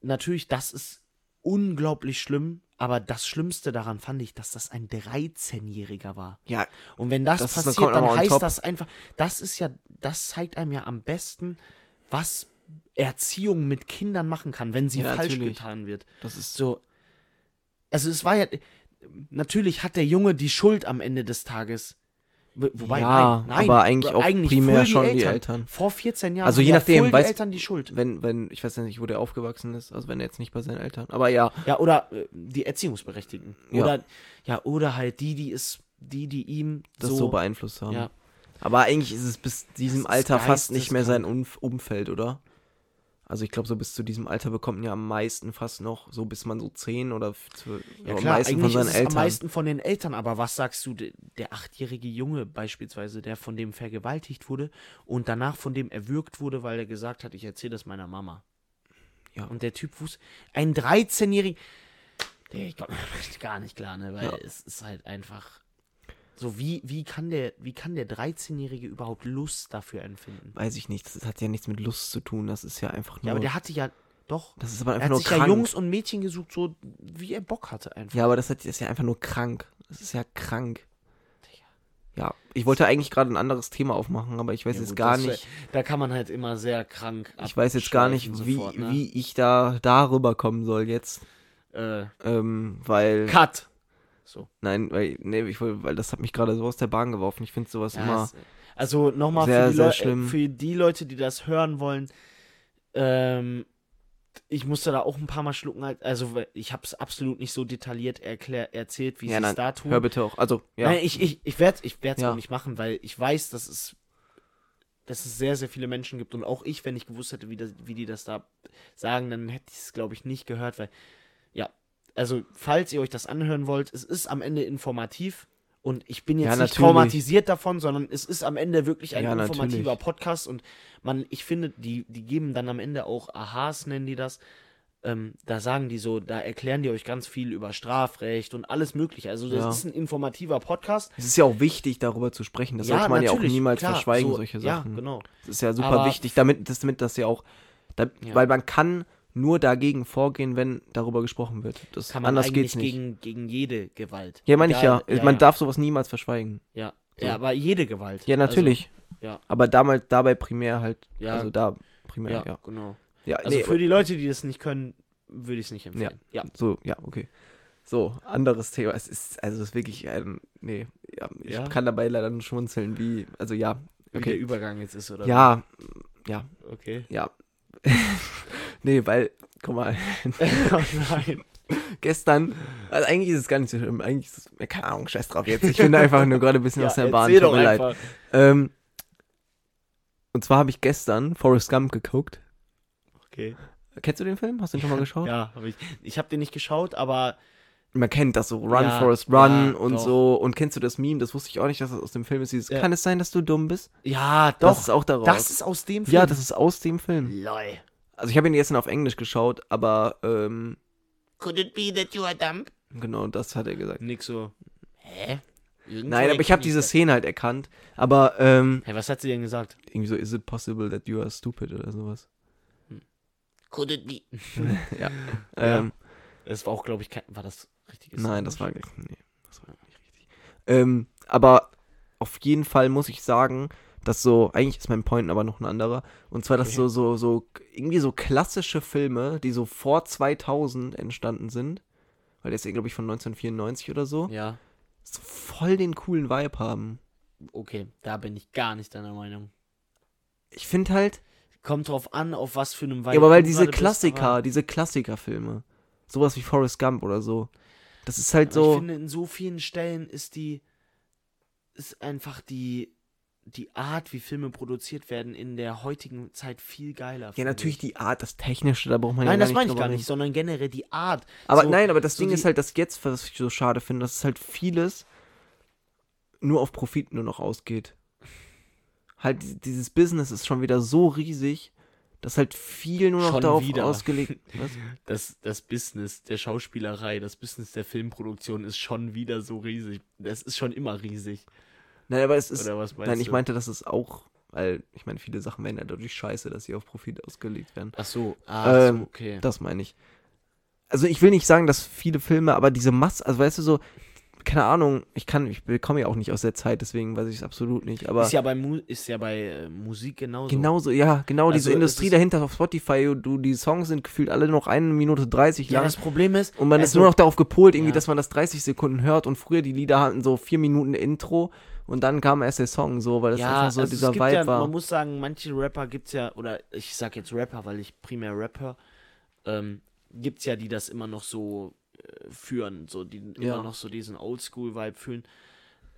natürlich das ist unglaublich schlimm, aber das Schlimmste daran fand ich, dass das ein 13-jähriger war. Ja, Und wenn das, Das passiert, dann heißt das einfach, das ist ja, das zeigt einem ja am besten, was Erziehung mit Kindern machen kann, wenn sie Ja, falsch natürlich. getan wird. das ist So, also es war ja, natürlich hat der Junge die Schuld am Ende des Tages. Wo- Wobei, Ja, nein, nein, aber eigentlich auch primär voll schon die Eltern. Vor 14 Jahren Also je ja nachdem, die weißt- Eltern die Schuld. wenn, wenn, ich weiß ja nicht, wo der aufgewachsen ist, also wenn er jetzt nicht bei seinen Eltern, aber ja, Ja, oder äh, die Erziehungsberechtigten. Ja. Oder, ja, oder halt die, die es, die, die ihm das so, so, beeinflusst haben. ja, Aber eigentlich ist es bis diesem ist Alter fast nicht mehr sein Umfeld, oder? Also ich glaube, so bis zu diesem Alter bekommt man ja am meisten fast noch, so bis man so 10 oder 12, Ja am klar, meisten eigentlich von seinen Eltern. am meisten von den Eltern, aber was sagst du, de- der achtjährige Junge beispielsweise, der von dem vergewaltigt wurde und danach von dem erwürgt wurde, weil er gesagt hat, ich erzähle das meiner Mama. Ja. Und der Typ wusste, ein 13-jähriger, der ich komme gar nicht klar, ne, weil Ja. es ist halt einfach, So, wie, wie kann der, wie kann der 13-Jährige überhaupt Lust dafür empfinden? Weiß ich nicht. Das hat ja nichts mit Lust zu tun. Das ist ja einfach nur. Ja, aber der hatte ja, doch. das ist aber Er einfach hat nur sich krank. ja Jungs und Mädchen gesucht, so wie er Bock hatte einfach. Ja, aber das, hat, das ist ja einfach nur krank. Das ist ja krank. Ja, ich wollte eigentlich gerade ein anderes Thema aufmachen, aber ich weiß Ja, jetzt gut, gar nicht. Da kann man halt immer sehr krank Ich weiß jetzt gar nicht, wie, sofort, ne? wie ich da darüber kommen soll jetzt. Äh, Ähm, weil. Cut. So. Nein, weil, nee, ich weil das hat mich gerade so aus der Bahn geworfen. Ich finde sowas Ja, immer. also nochmal für, die Leu- für die Leute, die das hören wollen, ähm, ich musste da auch ein paar Mal schlucken. halt- Also ich habe es absolut nicht so detailliert erklär, erzählt, wie Ja, sie es da tun. Hör bitte auch. Also, ja. Nein, ich, ich, ich werde es ich werd's Ja. auch nicht machen, weil ich weiß, dass es, dass es sehr, sehr viele Menschen gibt. Und auch ich, wenn ich gewusst hätte, wie, das, wie die das da sagen, dann hätte ich es, glaube ich, nicht gehört, weil, ja, also, falls ihr euch das anhören wollt, es ist am Ende informativ. Und ich bin jetzt Ja, nicht traumatisiert davon, sondern es ist am Ende wirklich ein Ja, informativer natürlich. Podcast. Und man, ich finde, die, die geben dann am Ende auch Aha's, nennen die das. Ähm, da sagen die so, da erklären die euch ganz viel über Strafrecht und alles Mögliche. Also, das Ja. ist ein informativer Podcast. Es ist ja auch wichtig, darüber zu sprechen. Das sollte man ja auch niemals klar, verschweigen, so, solche ja, Sachen. genau. Das ist ja super Aber- wichtig, damit das, damit das ja auch. Da, Ja. Weil man kann nur dagegen vorgehen, wenn darüber gesprochen wird. Das, Kann man anders eigentlich geht's nicht. gegen, gegen jede Gewalt. ja, meine ich ja. Egal- Man ja, darf sowas niemals verschweigen. Ja, So. ja, aber jede Gewalt. Ja, natürlich. Also, ja, Aber damals, dabei primär halt. Ja. Also da primär, ja, ja. genau. Ja, Also nee, für die Leute, die das nicht können, würde ich es nicht empfehlen. Ja. so, ja, okay. So, anderes Thema. Es ist, also es ist wirklich, ähm, nee, ja, ich Ja? kann dabei leider nur schmunzeln, wie, also ja, Wie der okay. Übergang jetzt ist, oder? Ja, ja? Okay. ja. Nee, weil, guck mal, oh nein. gestern, also eigentlich ist es gar nicht so schlimm, eigentlich ist es, keine Ahnung, scheiß drauf jetzt. Ich bin einfach nur gerade ein bisschen Ja, aus der Bahn, tut mir leid. Ähm, und zwar habe ich gestern Forrest Gump geguckt. Okay. Kennst du den Film? Hast du den schon mal geschaut? Ja, hab ich. Ich habe den nicht geschaut, aber Man kennt das so, Run, Ja, Forrest, Run ja, und doch. so. Und kennst du das Meme? Das wusste ich auch nicht, dass das aus dem Film ist. Dieses, Ja. Kann es sein, dass du dumm bist? ja, Das doch. ist auch daraus. Das ist aus dem Film. ja, das ist aus dem Film. Lol. Also ich habe ihn gestern auf Englisch geschaut, aber ähm, Could it be that you are dumb? genau, das hat er gesagt. Nix so. Hä? Irgendwo Nein, aber ich habe diese das. Szene halt erkannt. Aber ähm, Hey, was hat sie denn gesagt? irgendwie so, is it possible that you are stupid oder sowas. Could it be? ja. Ja. Ähm, Das war auch, glaube ich, kein. War das richtiges? Nein, das war nee, das war nicht richtig. Ähm, aber auf jeden Fall muss ich sagen, dass so, eigentlich ist mein Point aber noch ein anderer. Und zwar, dass Okay. so, so, so, irgendwie so klassische Filme, die so vor 2000 entstanden sind, weil der ist ja, glaube ich, von 1994 oder so, Ja, so voll den coolen Vibe haben. okay. Da bin ich gar nicht deiner Meinung. Ich finde halt, Kommt drauf an, auf was für einem Vibe ja, aber weil diese bist, Klassiker, aber- diese Klassikerfilme, sowas wie Forrest Gump oder so, das ist halt aber so, Ich finde, in so vielen Stellen ist die. Ist einfach die. Die Art, wie Filme produziert werden, in der heutigen Zeit viel geiler. ja, natürlich ich. die Art, das Technische, da braucht man ja Nein, gar das nicht meine ich gar nicht, sondern generell die Art. Aber so, nein, aber das so Ding ist halt, dass jetzt, was ich so schade finde, dass es halt vieles nur auf Profit nur noch ausgeht. Halt, die- dieses Business ist schon wieder so riesig, dass halt viel nur noch Schon darauf wieder. ausgelegt was? Das, das Business der Schauspielerei, das Business der Filmproduktion ist schon wieder so riesig. Das ist schon immer riesig. Nein, aber es ist. Oder was meinst Nein, ich du? meinte, dass es auch, weil ich meine, viele Sachen werden ja dadurch scheiße, dass sie auf Profit ausgelegt werden. Ach so, ah, Ähm, so, okay. Das meine ich. Also ich will nicht sagen, dass viele Filme, aber diese Masse, also weißt du so, keine Ahnung, ich kann, ich komme ja auch nicht aus der Zeit, deswegen weiß ich es absolut nicht. Aber ist ja bei, Mu ist ja bei äh, Musik genauso. genauso, ja, genau, diese Also es Industrie ist- dahinter auf Spotify, du, die Songs sind gefühlt alle noch eine Minute 30 Ja, lang. das Problem ist, und man ist also- nur noch darauf gepolt, irgendwie, Ja. dass man das 30 Sekunden hört und früher die Lieder hatten so vier Minuten Intro und dann kam erst der Song, so, weil das ja, einfach so also dieser Vibe ja, war. man muss sagen, manche Rapper gibt's ja, oder ich sag jetzt Rapper, weil ich primär Rapper, ähm, gibt's ja, die das immer noch so führen, so die Ja. immer noch so diesen Oldschool-Vibe fühlen.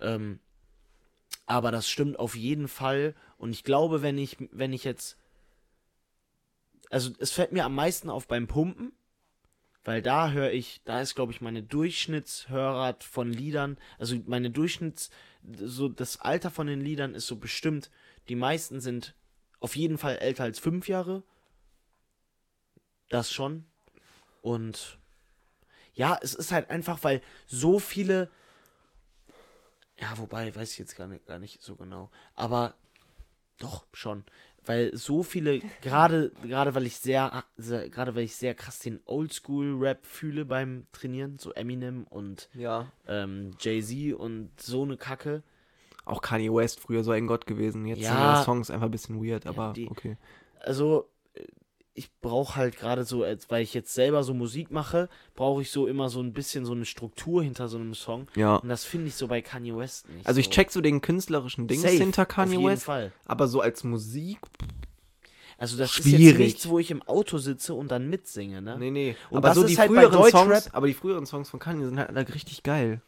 Ähm, aber das stimmt auf jeden Fall. Und ich glaube, wenn ich, wenn ich jetzt, also es fällt mir am meisten auf beim Pumpen, weil da höre ich, da ist glaube ich meine Durchschnittshörart von Liedern, also meine Durchschnitts, so das Alter von den Liedern ist so bestimmt. Die meisten sind auf jeden Fall älter als fünf Jahre. Das schon. Und ja, es ist halt einfach, weil so viele. Ja, wobei, weiß ich jetzt gar nicht, gar nicht so genau. Aber doch, schon. Weil so viele, gerade, gerade weil ich sehr, sehr gerade weil ich sehr krass den Oldschool-Rap fühle beim Trainieren, so Eminem und Ja. ähm, Jay-Z und so eine Kacke. Auch Kanye West früher so ein Gott gewesen. Jetzt sind Ja. die Songs einfach ein bisschen weird, aber die- okay. Also, ich brauche halt gerade so, weil ich jetzt selber so Musik mache, brauche ich so immer so ein bisschen so eine Struktur hinter so einem Song. Ja. Und das finde ich so bei Kanye West nicht. Also ich so. check so den künstlerischen Dings Safe, hinter auf Kanye jeden West, Fall. aber so als Musik, Also das ist jetzt Schwierig. nichts, wo ich im Auto sitze und dann mitsinge, ne? nee, nee. Und aber so die halt früheren Songs, aber die früheren Songs von Kanye sind halt alle richtig geil.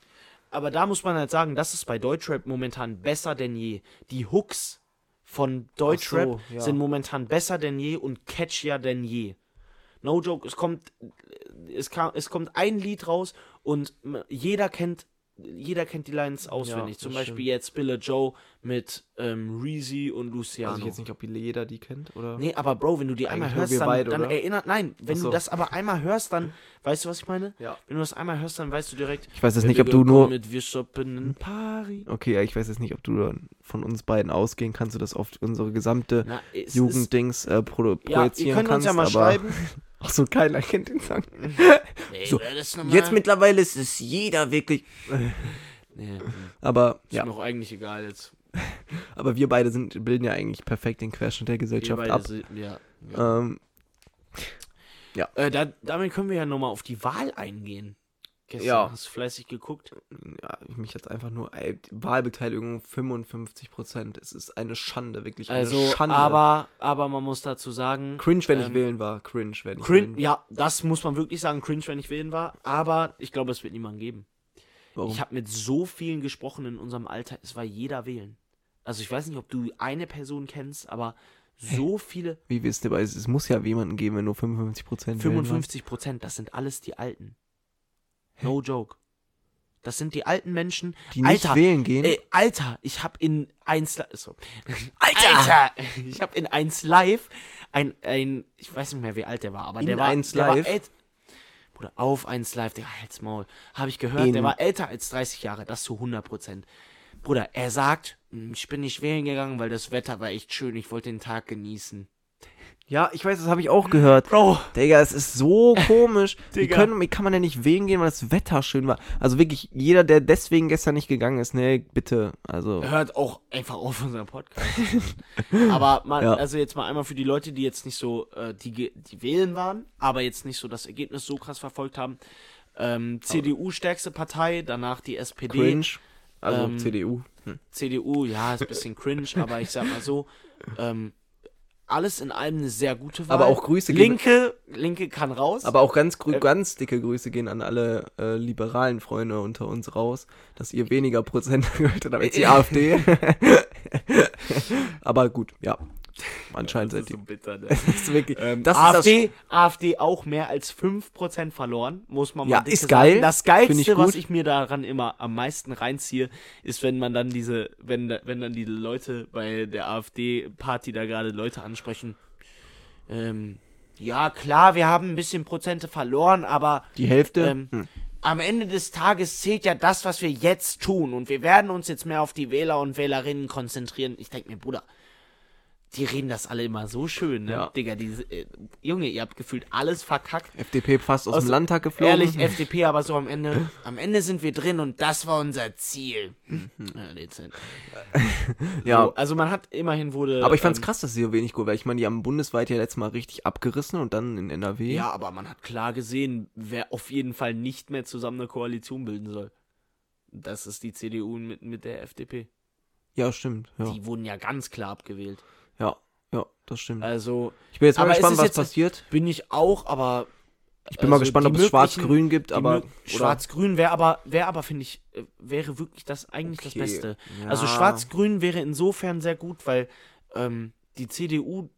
Aber da muss man halt sagen, das ist bei Deutschrap momentan besser denn je. Die Hooks von Deutschrap ja. sind momentan besser denn je und catchier denn je. No joke, es kommt, es, kam, es kommt ein Lied raus und jeder kennt, jeder kennt die Lines auswendig. Zum das Beispiel stimmt. jetzt Billa Joe mit ähm, Reezy und Luciano. Weiß ich jetzt nicht, ob jeder die kennt oder. Nee, aber Bro, wenn du die einmal hörst, dann, beide, dann erinnert. Nein, wenn so. du das aber einmal hörst, dann. Weißt du, was ich meine? Ja. Wenn du das einmal hörst, dann weißt du direkt. Ich weiß jetzt nicht, ob du nur. Mit wir shoppen in Paris. Okay, ja, ich weiß jetzt nicht, ob du von uns beiden ausgehen kannst, du das auf unsere gesamte Jugenddings äh, produ Ja, projizieren ihr könnt kannst. uns ja mal schreiben. Ach so, keiner kennt den Song. Nee, So. Jetzt mittlerweile ist es jeder wirklich. Nee, Aber ist ja, mir auch eigentlich egal jetzt. aber wir beide sind bilden ja eigentlich perfekt den Querschnitt der Wir Gesellschaft beide ab. sind- ja, ja. Ähm, Äh, da, damit können wir ja nochmal auf die Wahl eingehen. Gestern Ja. hast du fleißig geguckt. ja, ich mich jetzt einfach nur ey, Wahlbeteiligung 55 Prozent. Es ist eine Schande, wirklich eine Also, Schande. aber, aber man muss dazu sagen. cringe, wenn ich ähm, wählen war. Cringe, wenn ich Cringe, wählen. ja, das muss man wirklich sagen, cringe, wenn ich wählen war. Aber ich glaube, es wird niemanden geben. Warum? Ich habe mit so vielen gesprochen in unserem Alter, es war jeder wählen. Also ich weiß nicht, ob du eine Person kennst, aber so viele, Wie wisst ihr, es muss ja jemanden geben, wenn nur 55 Prozent 55 Prozent, das sind alles die Alten. No joke. Das sind die alten Menschen. die nicht Alter, wählen gehen. Ey, Alter, ich habe in 1 Li- so. Alter! Ich habe in 1 Live ein, ein, ich weiß nicht mehr, wie alt der war, aber In der war 1 der war Live? ält- Bruder, auf 1 Live, der halt's Maul. Habe ich gehört, In- der war älter als 30 Jahre, das zu 100 Prozent. Bruder, er sagt, "Hm, ich bin nicht wählen gegangen, weil das Wetter war echt schön, ich wollte den Tag genießen. Ja, ich weiß, das habe ich auch gehört. Bro, Digga, es ist so komisch. Wie, können, wie kann man denn nicht wählen gehen, weil das Wetter schön war? Also wirklich, jeder, der deswegen gestern nicht gegangen ist, ne, bitte. Also, hört auch einfach auf unseren Podcast. aber mal, Ja. also jetzt mal einmal für die Leute, die jetzt nicht so, äh, die, die wählen waren, aber jetzt nicht so das Ergebnis so krass verfolgt haben. Ähm, CDU stärkste Partei, danach die SPD, cringe. Also ähm, CDU. Hm. CDU, ja, ist ein bisschen cringe, aber ich sag mal so, ähm, alles in allem eine sehr gute Wahl. Aber auch Grüße gehen- Linke, Linke kann raus. Aber auch ganz, Äh, ganz dicke Grüße gehen an alle äh, liberalen Freunde unter uns raus, dass ihr weniger Prozent gehört habt als die AfD. Aber gut, ja. Anscheinend das seid ist ihr. so bitter, ne? Das ist wirklich. Ähm, das ist das AfD, AfD auch mehr als 5% verloren, muss man Ja, mal ist geil. Sagen. Das Find ich Geilste, was ich mir daran immer am meisten reinziehe, ist, wenn man dann diese, wenn, wenn dann die Leute bei der AfD-Party da gerade Leute ansprechen. Ähm, ja, klar, wir haben ein bisschen Prozente verloren, aber die Hälfte. ähm, hm. am Ende des Tages zählt ja das, was wir jetzt tun. Und wir werden uns jetzt mehr auf die Wähler und Wählerinnen konzentrieren. Ich denke mir, Bruder, die reden das alle immer so schön, ne? Ja. Digga, diese, äh, Junge, ihr habt gefühlt alles verkackt. FDP fast aus Also, dem Landtag geflogen. Ehrlich, FDP, aber so am Ende, am Ende sind wir drin und das war unser Ziel. Ja, dezent. ja. So, also man hat immerhin wurde. Aber ich fand's ähm, krass, dass sie so wenig gut, weil ich meine, die haben bundesweit ja letztes Mal richtig abgerissen und dann in NRW. Ja, aber man hat klar gesehen, wer auf jeden Fall nicht mehr zusammen eine Koalition bilden soll. Das ist die CDU mit, mit der FDP. Ja, stimmt. Ja, Die wurden ja ganz klar abgewählt. Ja, ja das stimmt. Also Ich bin jetzt mal gespannt, was jetzt- passiert. bin ich auch, aber. Ich bin mal also gespannt, die ob es schwarz-grün gibt, aber. Schwarz-Grün wäre aber, wäre aber, finde ich, äh, wäre wirklich das eigentlich Okay, das Beste. ja. Also Schwarz-Grün wäre insofern sehr gut, weil ähm, die CDU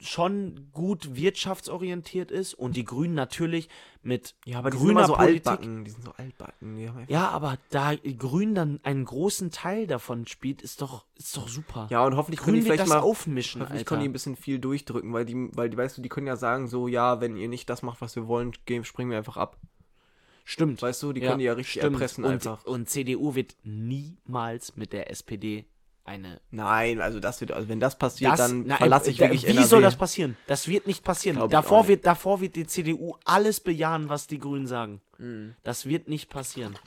schon gut wirtschaftsorientiert ist und die Grünen natürlich mit Ja, aber die sind grüner immer so Politik. altbacken. Die sind so altbacken. Die Ja, aber da Grün dann einen großen Teil davon spielt, ist doch, ist doch super. ja, und hoffentlich können die vielleicht das mal. aufmischen, Hoffentlich Alter. können die ein bisschen viel durchdrücken, weil die, weil die, weißt du, die können ja sagen, so, ja, wenn ihr nicht das macht, was wir wollen, springen wir einfach ab. Stimmt. Weißt du, die Ja, können die ja richtig stimmt. erpressen und, einfach. Und CDU wird niemals mit der SPD eine. Nein, also das wird, also wenn das passiert, Das, dann na, verlasse ich wirklich Wie NRW. soll das passieren? Das wird nicht passieren. Glaub Davor wird, davor wird die CDU alles bejahen, was die Grünen sagen. Mhm. Das wird nicht passieren.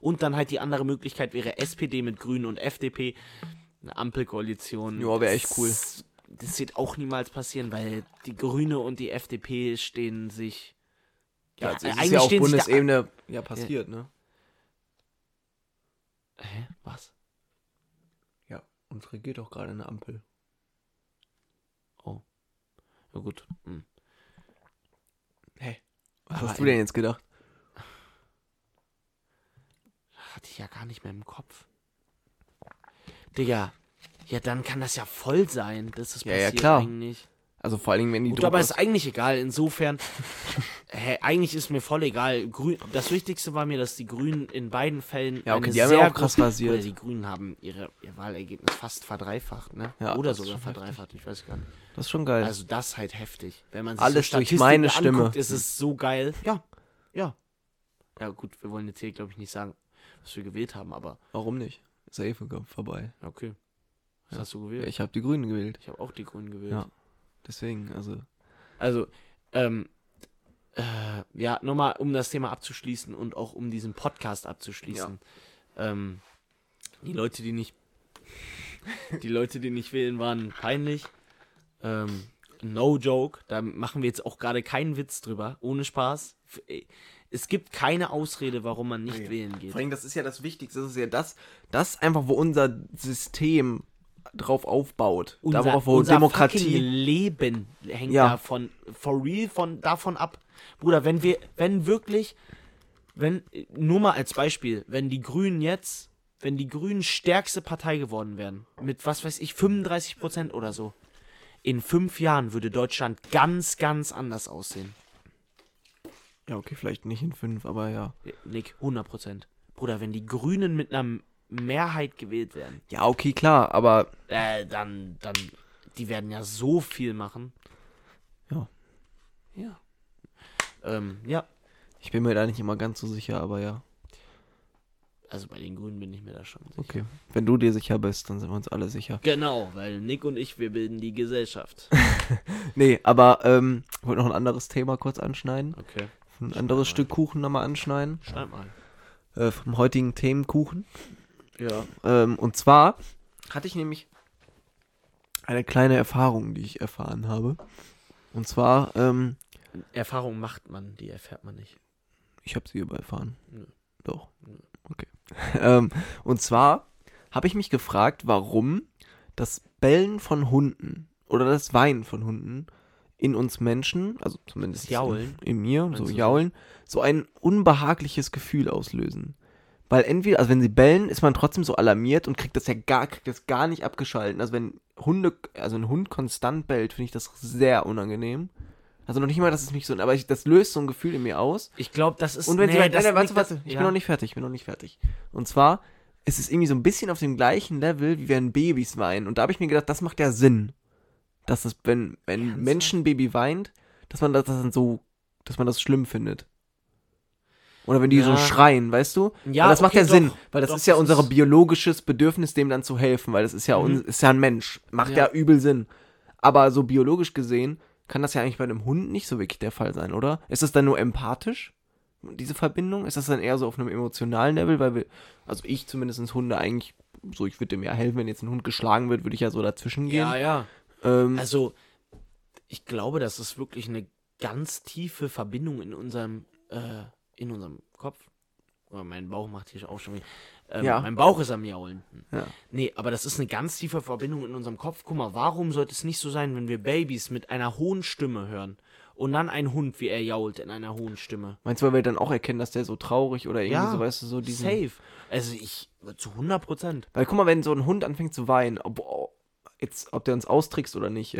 Und dann halt die andere Möglichkeit wäre SPD mit Grünen und FDP. Eine Ampelkoalition. Ja, wär echt cool. Das, das wird auch niemals passieren, weil die Grüne und die FDP stehen sich. Ja, also es ist eigentlich ja auf sich da- Bundesebene ja passiert, ne? Hä? Was? Ja, uns regiert doch gerade eine Ampel. Oh. Ja, gut. Hm. Hä? Was hast du denn jetzt gedacht? Hatte ich ja gar nicht mehr im Kopf. Digga. Ja, dann kann das ja voll sein, dass es Ja, ja, passiert klar. eigentlich. Also vor allen Dingen, wenn die Gut, aber aus- ist eigentlich egal. Insofern, hä, eigentlich ist mir voll egal. Grün, das Wichtigste war mir, dass die Grünen in beiden Fällen Ja, okay, eine die haben sehr ja auch krass rasiert. Oder die Grünen haben ihre, ihr Wahlergebnis fast verdreifacht, ne? Ja, oder sogar verdreifacht, ich weiß gar nicht. das ist schon geil. Also das ist halt heftig. Wenn man sich Alles so durch meine anguckt, Stimme. ist es so geil. Ja, ja. Ja gut, wir wollen jetzt hier, glaube ich, nicht sagen, was wir gewählt haben, aber Warum nicht? Safe vorbei. ja, okay. Was Ja. hast du gewählt? ich habe die Grünen gewählt. Ich habe auch die Grünen gewählt. Ja. Deswegen, also. Also, ähm, äh, ja, nochmal, um das Thema abzuschließen und auch um diesen Podcast abzuschließen. Ähm, die Leute, die nicht, die Leute, die nicht wählen, waren peinlich. Ähm, no joke, da machen wir jetzt auch gerade keinen Witz drüber, ohne Spaß. Äh, Es gibt keine Ausrede, warum man nicht Nee. wählen geht. Vor allem, das ist ja das Wichtigste. Das ist ja das, das einfach, wo unser System drauf aufbaut. Unser, da, wo unser Demokratie. Leben hängt Ja. davon, for real, von, davon ab. Bruder, wenn wir, wenn wirklich, wenn, nur mal als Beispiel, wenn die Grünen jetzt, wenn die Grünen stärkste Partei geworden wären, mit was weiß ich, 35 Prozent oder so, in fünf Jahren würde Deutschland ganz, ganz anders aussehen. Ja, okay, vielleicht nicht in fünf, aber ja. Nick, 100 Prozent. Bruder, wenn die Grünen mit einer Mehrheit gewählt werden, Ja, okay, klar, aber äh, dann, dann, die werden ja so viel machen. Ja. Ja. Ähm, ja. ich bin mir da nicht immer ganz so sicher, aber ja. Also bei den Grünen bin ich mir da schon sicher. Okay. Wenn du dir sicher bist, dann sind wir uns alle sicher. Genau, weil Nick und ich, wir bilden die Gesellschaft. Nee, aber ähm, ich wollte noch ein anderes Thema kurz anschneiden. Okay. Ein anderes Stück Kuchen nochmal anschneiden. Schreib mal. Äh, vom heutigen Themenkuchen. Ja. Ähm, und zwar hatte ich nämlich eine kleine Erfahrung, die ich erfahren habe. Und zwar, ähm, Erfahrung macht man, die erfährt man nicht. ich habe sie aber erfahren. Nö. Doch. Nö. Okay. ähm, und zwar habe ich mich gefragt, warum das Bellen von Hunden oder das Weinen von Hunden in uns Menschen, also zumindest Jaulen? in, in mir, so? Jaulen, so ein unbehagliches Gefühl auslösen. Weil entweder, also wenn sie bellen, ist man trotzdem so alarmiert und kriegt das ja gar, kriegt das gar nicht abgeschalten. Also wenn Hunde, also ein Hund konstant bellt, finde ich das sehr unangenehm. Also noch nicht mal, dass es mich so, aber ich, das löst so ein Gefühl in mir aus. Ich glaube, das ist. Und wenn sie halt, das nein, warte, warte, ich ja. bin noch nicht fertig, ich bin noch nicht fertig. Und zwar ist es irgendwie so ein bisschen auf dem gleichen Level, wie wenn Babys weinen. Und da habe ich mir gedacht, das macht ja Sinn. Dass es, wenn, wenn Ernsthaft? Menschen Baby weint, dass man das, das dann so, dass man das schlimm findet. Oder wenn die so Ja. schreien, weißt du? Ja, weil das macht okay, ja Sinn, doch, weil das doch, ist ja unser biologisches Bedürfnis, dem dann zu helfen, weil das ist ja, Mhm. ist ja ein Mensch. Macht ja. Ja. übel Sinn. Aber so biologisch gesehen kann das ja eigentlich bei einem Hund nicht so wirklich der Fall sein, oder? Ist das dann nur empathisch, diese Verbindung? Ist das dann eher so auf einem emotionalen Level? Weil wir, also ich zumindest Hunde eigentlich, so ich würde dem ja helfen, wenn jetzt ein Hund geschlagen wird, würde ich ja so dazwischen gehen. Ja, ja. Ähm, Also, ich glaube, das ist wirklich eine ganz tiefe Verbindung in unserem, äh, in unserem Kopf. Oh, mein Bauch macht hier auch schon wieder. Ähm, Ja. Mein Bauch ist am Jaulen. Ja. Nee, aber das ist eine ganz tiefe Verbindung in unserem Kopf. Guck mal, warum sollte es nicht so sein, wenn wir Babys mit einer hohen Stimme hören und dann ein Hund, wie er jault in einer hohen Stimme? meinst du, weil wir dann auch erkennen, dass der so traurig oder irgendwie Ja, so, weißt du, so diesen... Safe. Also ich, zu 100 Prozent. Weil guck mal, wenn so ein Hund anfängt zu weinen, ob, jetzt, ob der uns austrickst oder nicht.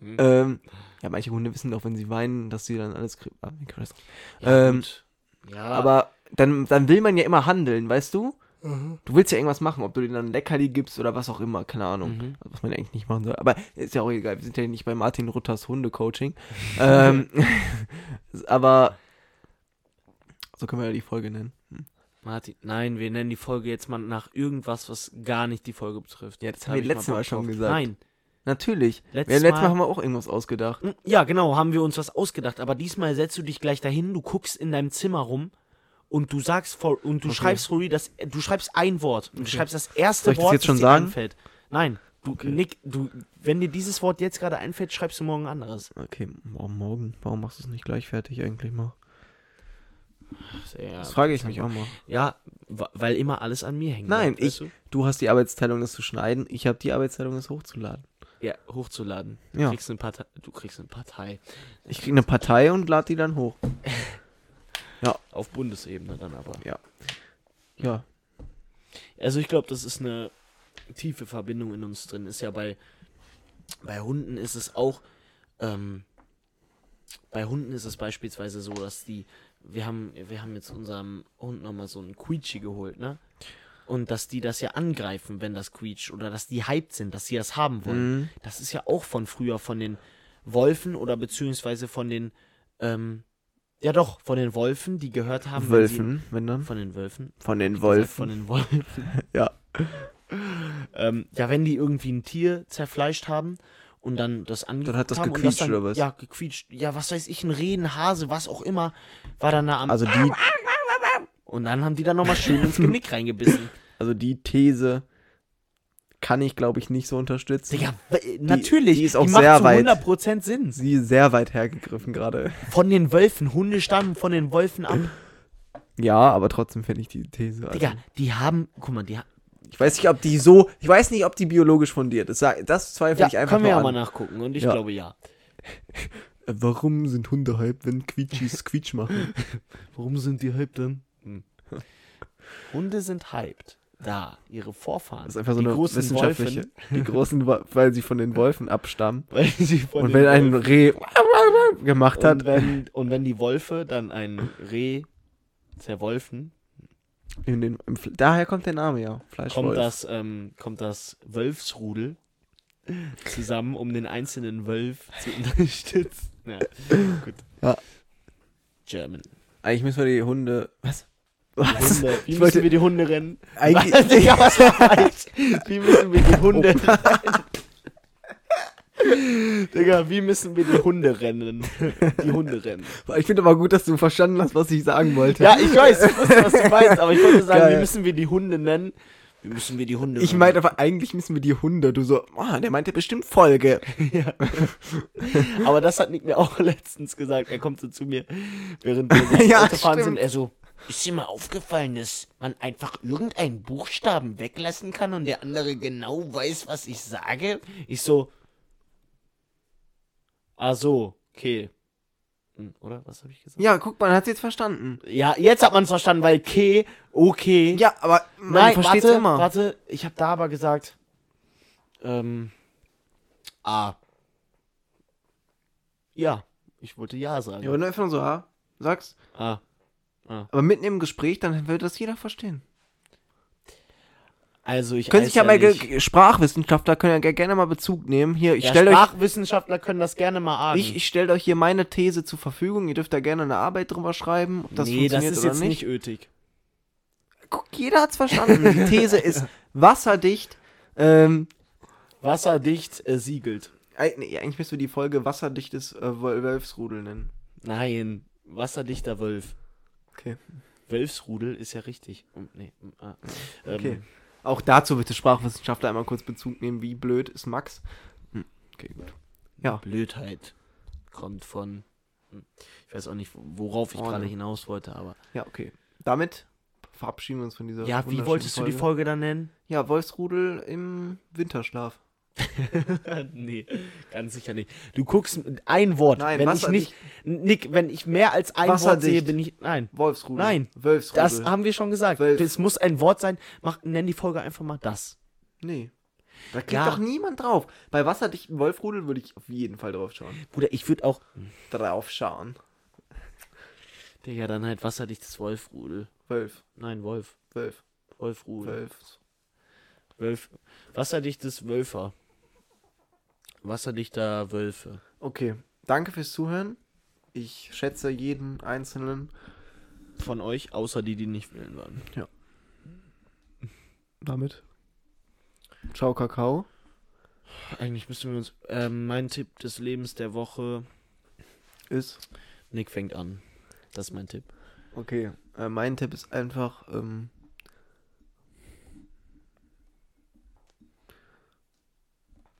Mhm. ähm, ja, manche Hunde wissen doch, wenn sie weinen, dass sie dann alles kriegen. Ah, Ja, Ähm, ja, Aber dann, dann will man ja immer handeln, weißt du? Mhm. Du willst ja irgendwas machen, ob du denen dann ein Leckerli gibst oder was auch immer, keine Ahnung. Mhm. Was man eigentlich nicht machen soll. Aber ist ja auch egal, wir sind ja nicht bei Martin Rutters Hundecoaching. ähm, aber So können wir ja die Folge nennen. Martin, nein, wir nennen die Folge jetzt mal nach irgendwas, was gar nicht die Folge betrifft. Ja, das Da haben wir letztes Mal Bock schon gesagt. Nein. Natürlich. Letztes ja, letztes Mal Mal- haben wir auch irgendwas ausgedacht. Ja, genau, haben wir uns was ausgedacht. Aber diesmal setzt du dich gleich dahin, du guckst in deinem Zimmer rum und du sagst vor, und du Okay. schreibst real das, du schreibst ein Wort. Und du Okay. schreibst das erste Soll ich das Wort, jetzt schon dir sagen? einfällt. Nein, du, Okay. Nick, du, wenn dir dieses Wort jetzt gerade einfällt, schreibst du morgen anderes. Okay, warum morgen? Warum machst du es nicht gleich fertig eigentlich mal? Sehr Das frage ich mich auch mal. Ja, weil immer alles an mir hängt. Nein, ich- Du? Du hast die Arbeitsteilung, das zu schneiden. Ich habe die Arbeitsteilung, das hochzuladen. Ja, hochzuladen. Du Ja. kriegst eine Partei. Du kriegst eine Partei. Ich kriege eine Partei und lade die dann hoch. Auf Bundesebene dann aber. Ja. Also ich glaube, das ist eine tiefe Verbindung in uns drin. Ist ja bei, bei Hunden ist es auch, ähm, bei Hunden ist es beispielsweise so, dass die, wir haben, wir haben jetzt unserem Hund nochmal so einen Quietschi geholt, ne? Und dass die das ja angreifen, wenn das quietscht, oder dass die hyped sind, dass sie das haben wollen. Mhm. Das ist ja auch von früher von den Wolfen oder beziehungsweise von den, ähm, ja doch, von den Wolfen, die gehört haben. wenn sie- Wölfen, wenn dann. Von den Wölfen. Von den Gesagt, Wolfen. Von den Wolfen. Ja. ähm, ja, wenn die irgendwie ein Tier zerfleischt haben und dann das angeguckt Dann hat das haben und gequietscht, dann, oder was? Ja, gequietscht. Ja, was weiß ich, ein Reh, ein Hase, was auch immer, war dann da am... Also die, und dann haben die dann nochmal schön ins Genick reingebissen. also die These kann ich, glaube ich, nicht so unterstützen. Digga, natürlich, die ist auch macht sehr zu weit. 100% Sinn. Sie ist sehr weit hergegriffen gerade. Von den Wölfen, Hunde stammen von den Wölfen ab. Ja, aber trotzdem finde ich die These. Also, Digga, die haben, guck mal, die haben... ich weiß nicht, ob die so, ich weiß nicht, ob die biologisch fundiert ist. Das zweifle Ja, ich einfach können wir ja mal an. nachgucken und ich Ja. glaube ja. Äh, Warum sind Hunde hype, wenn Quietschis Quietsch machen? Warum sind die hyped denn? Hm. Hunde sind hyped. Da, ihre Vorfahren. Das ist einfach so die eine wissenschaftliche. Wolfen, Die großen, weil sie von den Wolfen abstammen. weil sie von Und den wenn ein Wolfen- Reh gemacht hat, und wenn, und wenn die Wolfe dann ein Reh zerwolfen, in den, im, daher kommt der Name ja. Fleischwolf. kommt das, ähm, kommt das Wölfsrudel zusammen, um den einzelnen Wolf zu unterstützen. Ja, gut. Ja. German. Eigentlich müssen wir die Hunde. Was? Was? Hunde, wie Ich müssen wollte- wir die Hunde rennen? Eigentlich- Was, Digga, was? Wie müssen wir die Hunde Oh. rennen? Digga, wie müssen wir die Hunde rennen? Die Hunde rennen. Ich finde aber gut, dass du verstanden hast, was ich sagen wollte. Ja, ich weiß, ich wusste, was du meinst, aber ich wollte sagen, Geil. wie müssen wir die Hunde nennen? Wie müssen wir die Hunde Ich meinte aber, eigentlich müssen wir die Hunde. Du so, oh, der meinte bestimmt Folge. Ja. Aber das hat Nick mir auch letztens gesagt. Er kommt so zu mir, während wir Ja, Autofahren sind. Er so, ist dir mal aufgefallen, dass man einfach irgendeinen Buchstaben weglassen kann und der andere genau weiß, was ich sage? Ich so, ah so, okay. Hm, Oder? Was habe ich gesagt? Ja, guck, man hat jetzt verstanden. Ja, jetzt hat man es verstanden, weil K, okay. Ja, aber man Nein, versteht's warte, immer. warte, ich habe da aber gesagt, ähm, A. Ja, ich wollte Ja sagen. Ja, wenn du einfach nur so ah, sagst, A. aber mitten im Gespräch, dann wird das jeder verstehen. Also ich Können sich ja mal Sprachwissenschaftler können ja ge- gerne mal Bezug nehmen. Hier, ich ja, stelle euch, Sprachwissenschaftler können das gerne mal ahnen. ich, ich stelle euch hier meine These zur Verfügung. Ihr dürft da gerne eine Arbeit drüber schreiben, ob das nee, das funktioniert ist oder jetzt nicht. nicht ötig. Guck, jeder hat's verstanden. Die These ist wasserdicht. Ähm, Wasserdicht äh, siegelt. nee, eigentlich wir die Folge wasserdichtes äh, Wol- Wolfsrudel nennen. Nein, wasserdichter Wolf. Okay. Wölfsrudel ist ja richtig. Nee, ah, ähm, Okay. Auch dazu wird der Sprachwissenschaftler einmal kurz Bezug nehmen. Wie blöd ist Max? Hm, okay, gut. Ja. Blödheit kommt von. hm, Ich weiß auch nicht, worauf ich Oh, gerade ne. hinaus wollte, aber. Ja, okay. Damit verabschieden wir uns von dieser Ja, wie wolltest du die Folge dann nennen? Ja, Wolfsrudel im Winterschlaf. nee, ganz sicher nicht. Du guckst ein Wort. Nein, wenn ich nicht, Nick, wenn ich mehr als ein Wort sehe, bin ich. Nein, Wolfsrudel. Nein, Wolfsrudel. das haben wir schon gesagt. Wölf. Es muss ein Wort sein. Mach, nenn die Folge einfach mal das. Nee. Da klickt Ja. doch niemand drauf. Bei wasserdichten Wolfrudel würde ich auf jeden Fall drauf schauen. Bruder, ich würde auch. Drauf schauen. Digga, dann halt wasserdichtes Wolfrudel. Wolf. Nein, Wolf. Wolf. Wolfrudel. Wolf. Wölf. Wasserdichtes Wölfer. Wasserdichter Wölfe. Okay. Danke fürs Zuhören. Ich schätze jeden einzelnen. von euch, außer die, die nicht wählen waren. Damit. Ciao, Kakao. Eigentlich müssten wir uns. Ähm, mein Tipp des Lebens der Woche. Ist. Nick fängt an. Das ist mein Tipp. Okay. Äh, mein Tipp ist einfach, ähm,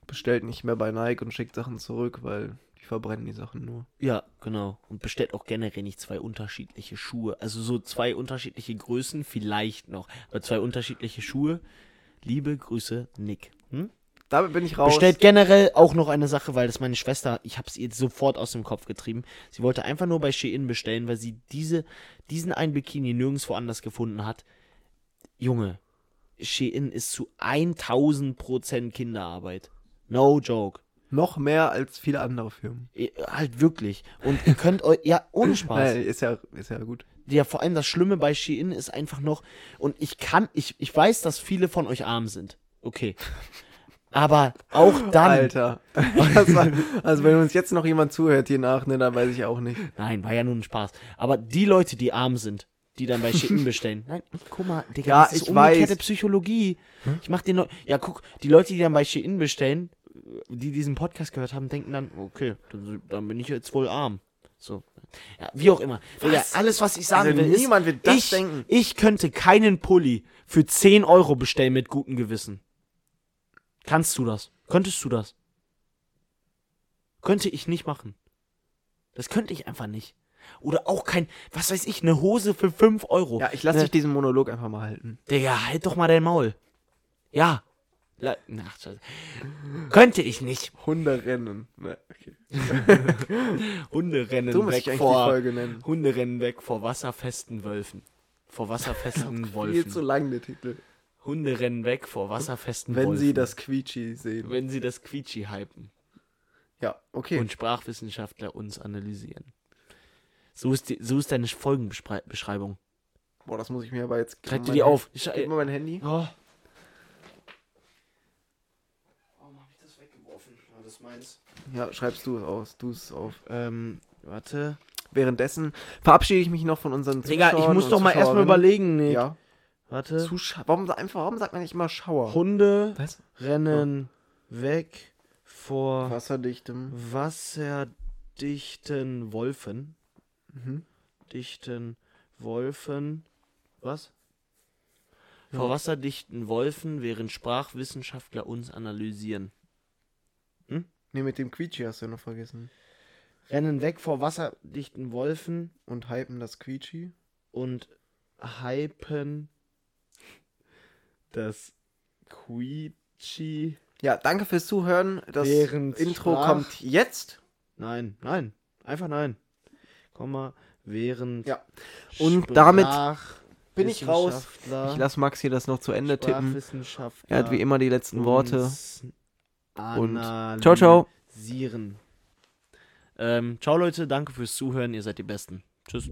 bestellt nicht mehr bei Nike und schickt Sachen zurück, weil die verbrennen die Sachen nur. Ja, genau. Und bestellt auch generell nicht zwei unterschiedliche Schuhe. Also so zwei unterschiedliche Größen vielleicht noch. Aber zwei unterschiedliche Schuhe. Liebe Grüße, Nick. Hm? Damit bin ich raus. Bestellt generell auch noch eine Sache, weil das meine Schwester, ich habe es ihr sofort aus dem Kopf getrieben. Sie wollte einfach nur bei Shein bestellen, weil sie diese, diesen einen Bikini nirgendwo anders gefunden hat. Junge, Shein ist zu 1000% Kinderarbeit. No joke. Noch mehr als viele andere Firmen. Ihr- Halt wirklich. Und ihr könnt euch, ja, ohne Spaß. Nee, ist ja, ist ja gut. Ja, vor allem das Schlimme bei Shein ist einfach noch, und ich kann, ich, ich weiß, dass viele von euch arm sind. Okay. Aber auch dann. Alter. War, also wenn uns jetzt noch jemand zuhört hier nach, ne, dann weiß ich auch nicht. Nein, war ja nur ein Spaß. Aber die Leute, die arm sind, die dann bei Shein bestellen. Nein, guck mal, Digga, Ja, das ist ich umgekehrte weiß. Psychologie. Ich mach den Leu Ja, guck, die Leute, die dann bei Shein bestellen, die diesen Podcast gehört haben, denken dann, okay, dann, dann bin ich jetzt wohl arm. So. Ja, wie auch immer. Digga, alles, was ich sagen Also will, ist, niemand wird das ich, denken. ich könnte keinen Pulli für 10 Euro bestellen mit gutem Gewissen. Kannst du das? Könntest du das? Könnte ich nicht machen. Das könnte ich einfach nicht. Oder auch kein, was weiß ich, eine Hose für 5 Euro. Ja, ich lasse Ne- dich diesen Monolog einfach mal halten. Digga, halt doch mal dein Maul. Ja. La Ach, scheiße. Könnte ich nicht. Hunderennen. Ne, okay. Hunderennen So weg vor. Folge nennen. Hunderennen weg vor wasserfesten Wölfen. Vor wasserfesten Viel Wolfen. zu lang der Titel. Hunderennen weg vor wasserfesten Wenn Wolfen. sie das Quietschi sehen. Wenn sie das Quietschi hypen Ja, okay. und Sprachwissenschaftler uns analysieren. So ist, die, so ist deine Folgenbeschreibung. Boah, das muss ich mir aber jetzt. Schreib dir die auf. Ich, Gib mal mein Handy. Oh. Warum habe ich das weggeworfen? War das meins? Ja, schreibst du es aus. Du es auf. Ähm, warte. Währenddessen verabschiede ich mich noch von unseren Digga, Zuschauern ich muss doch mal erstmal überlegen, Nick. Ja. Warte. Zuschauer. Warum, einfach, warum sagt man nicht immer Schauer? Hunde Was? rennen weg vor Wasserdichtem. wasserdichten Wolfen. Mhm. Dichten Wolfen. Was? Ja. Vor wasserdichten Wolfen, während Sprachwissenschaftler uns analysieren. Ne, mit dem Quietschi hast du ja noch vergessen. Rennen weg vor wasserdichten Wolfen Und hypen das Quietschi. und hypen das Quietschi. Ja, danke fürs Zuhören. Das Während Intro Sprach- kommt jetzt. Nein, nein, einfach nein. Komma, während. Ja. Und damit bin ich raus. Ich lasse Max hier das noch zu Ende tippen. Er hat wie immer die letzten Worte. Und ciao, ciao. Ähm, ciao Leute, danke fürs Zuhören, ihr seid die Besten. Tschüss.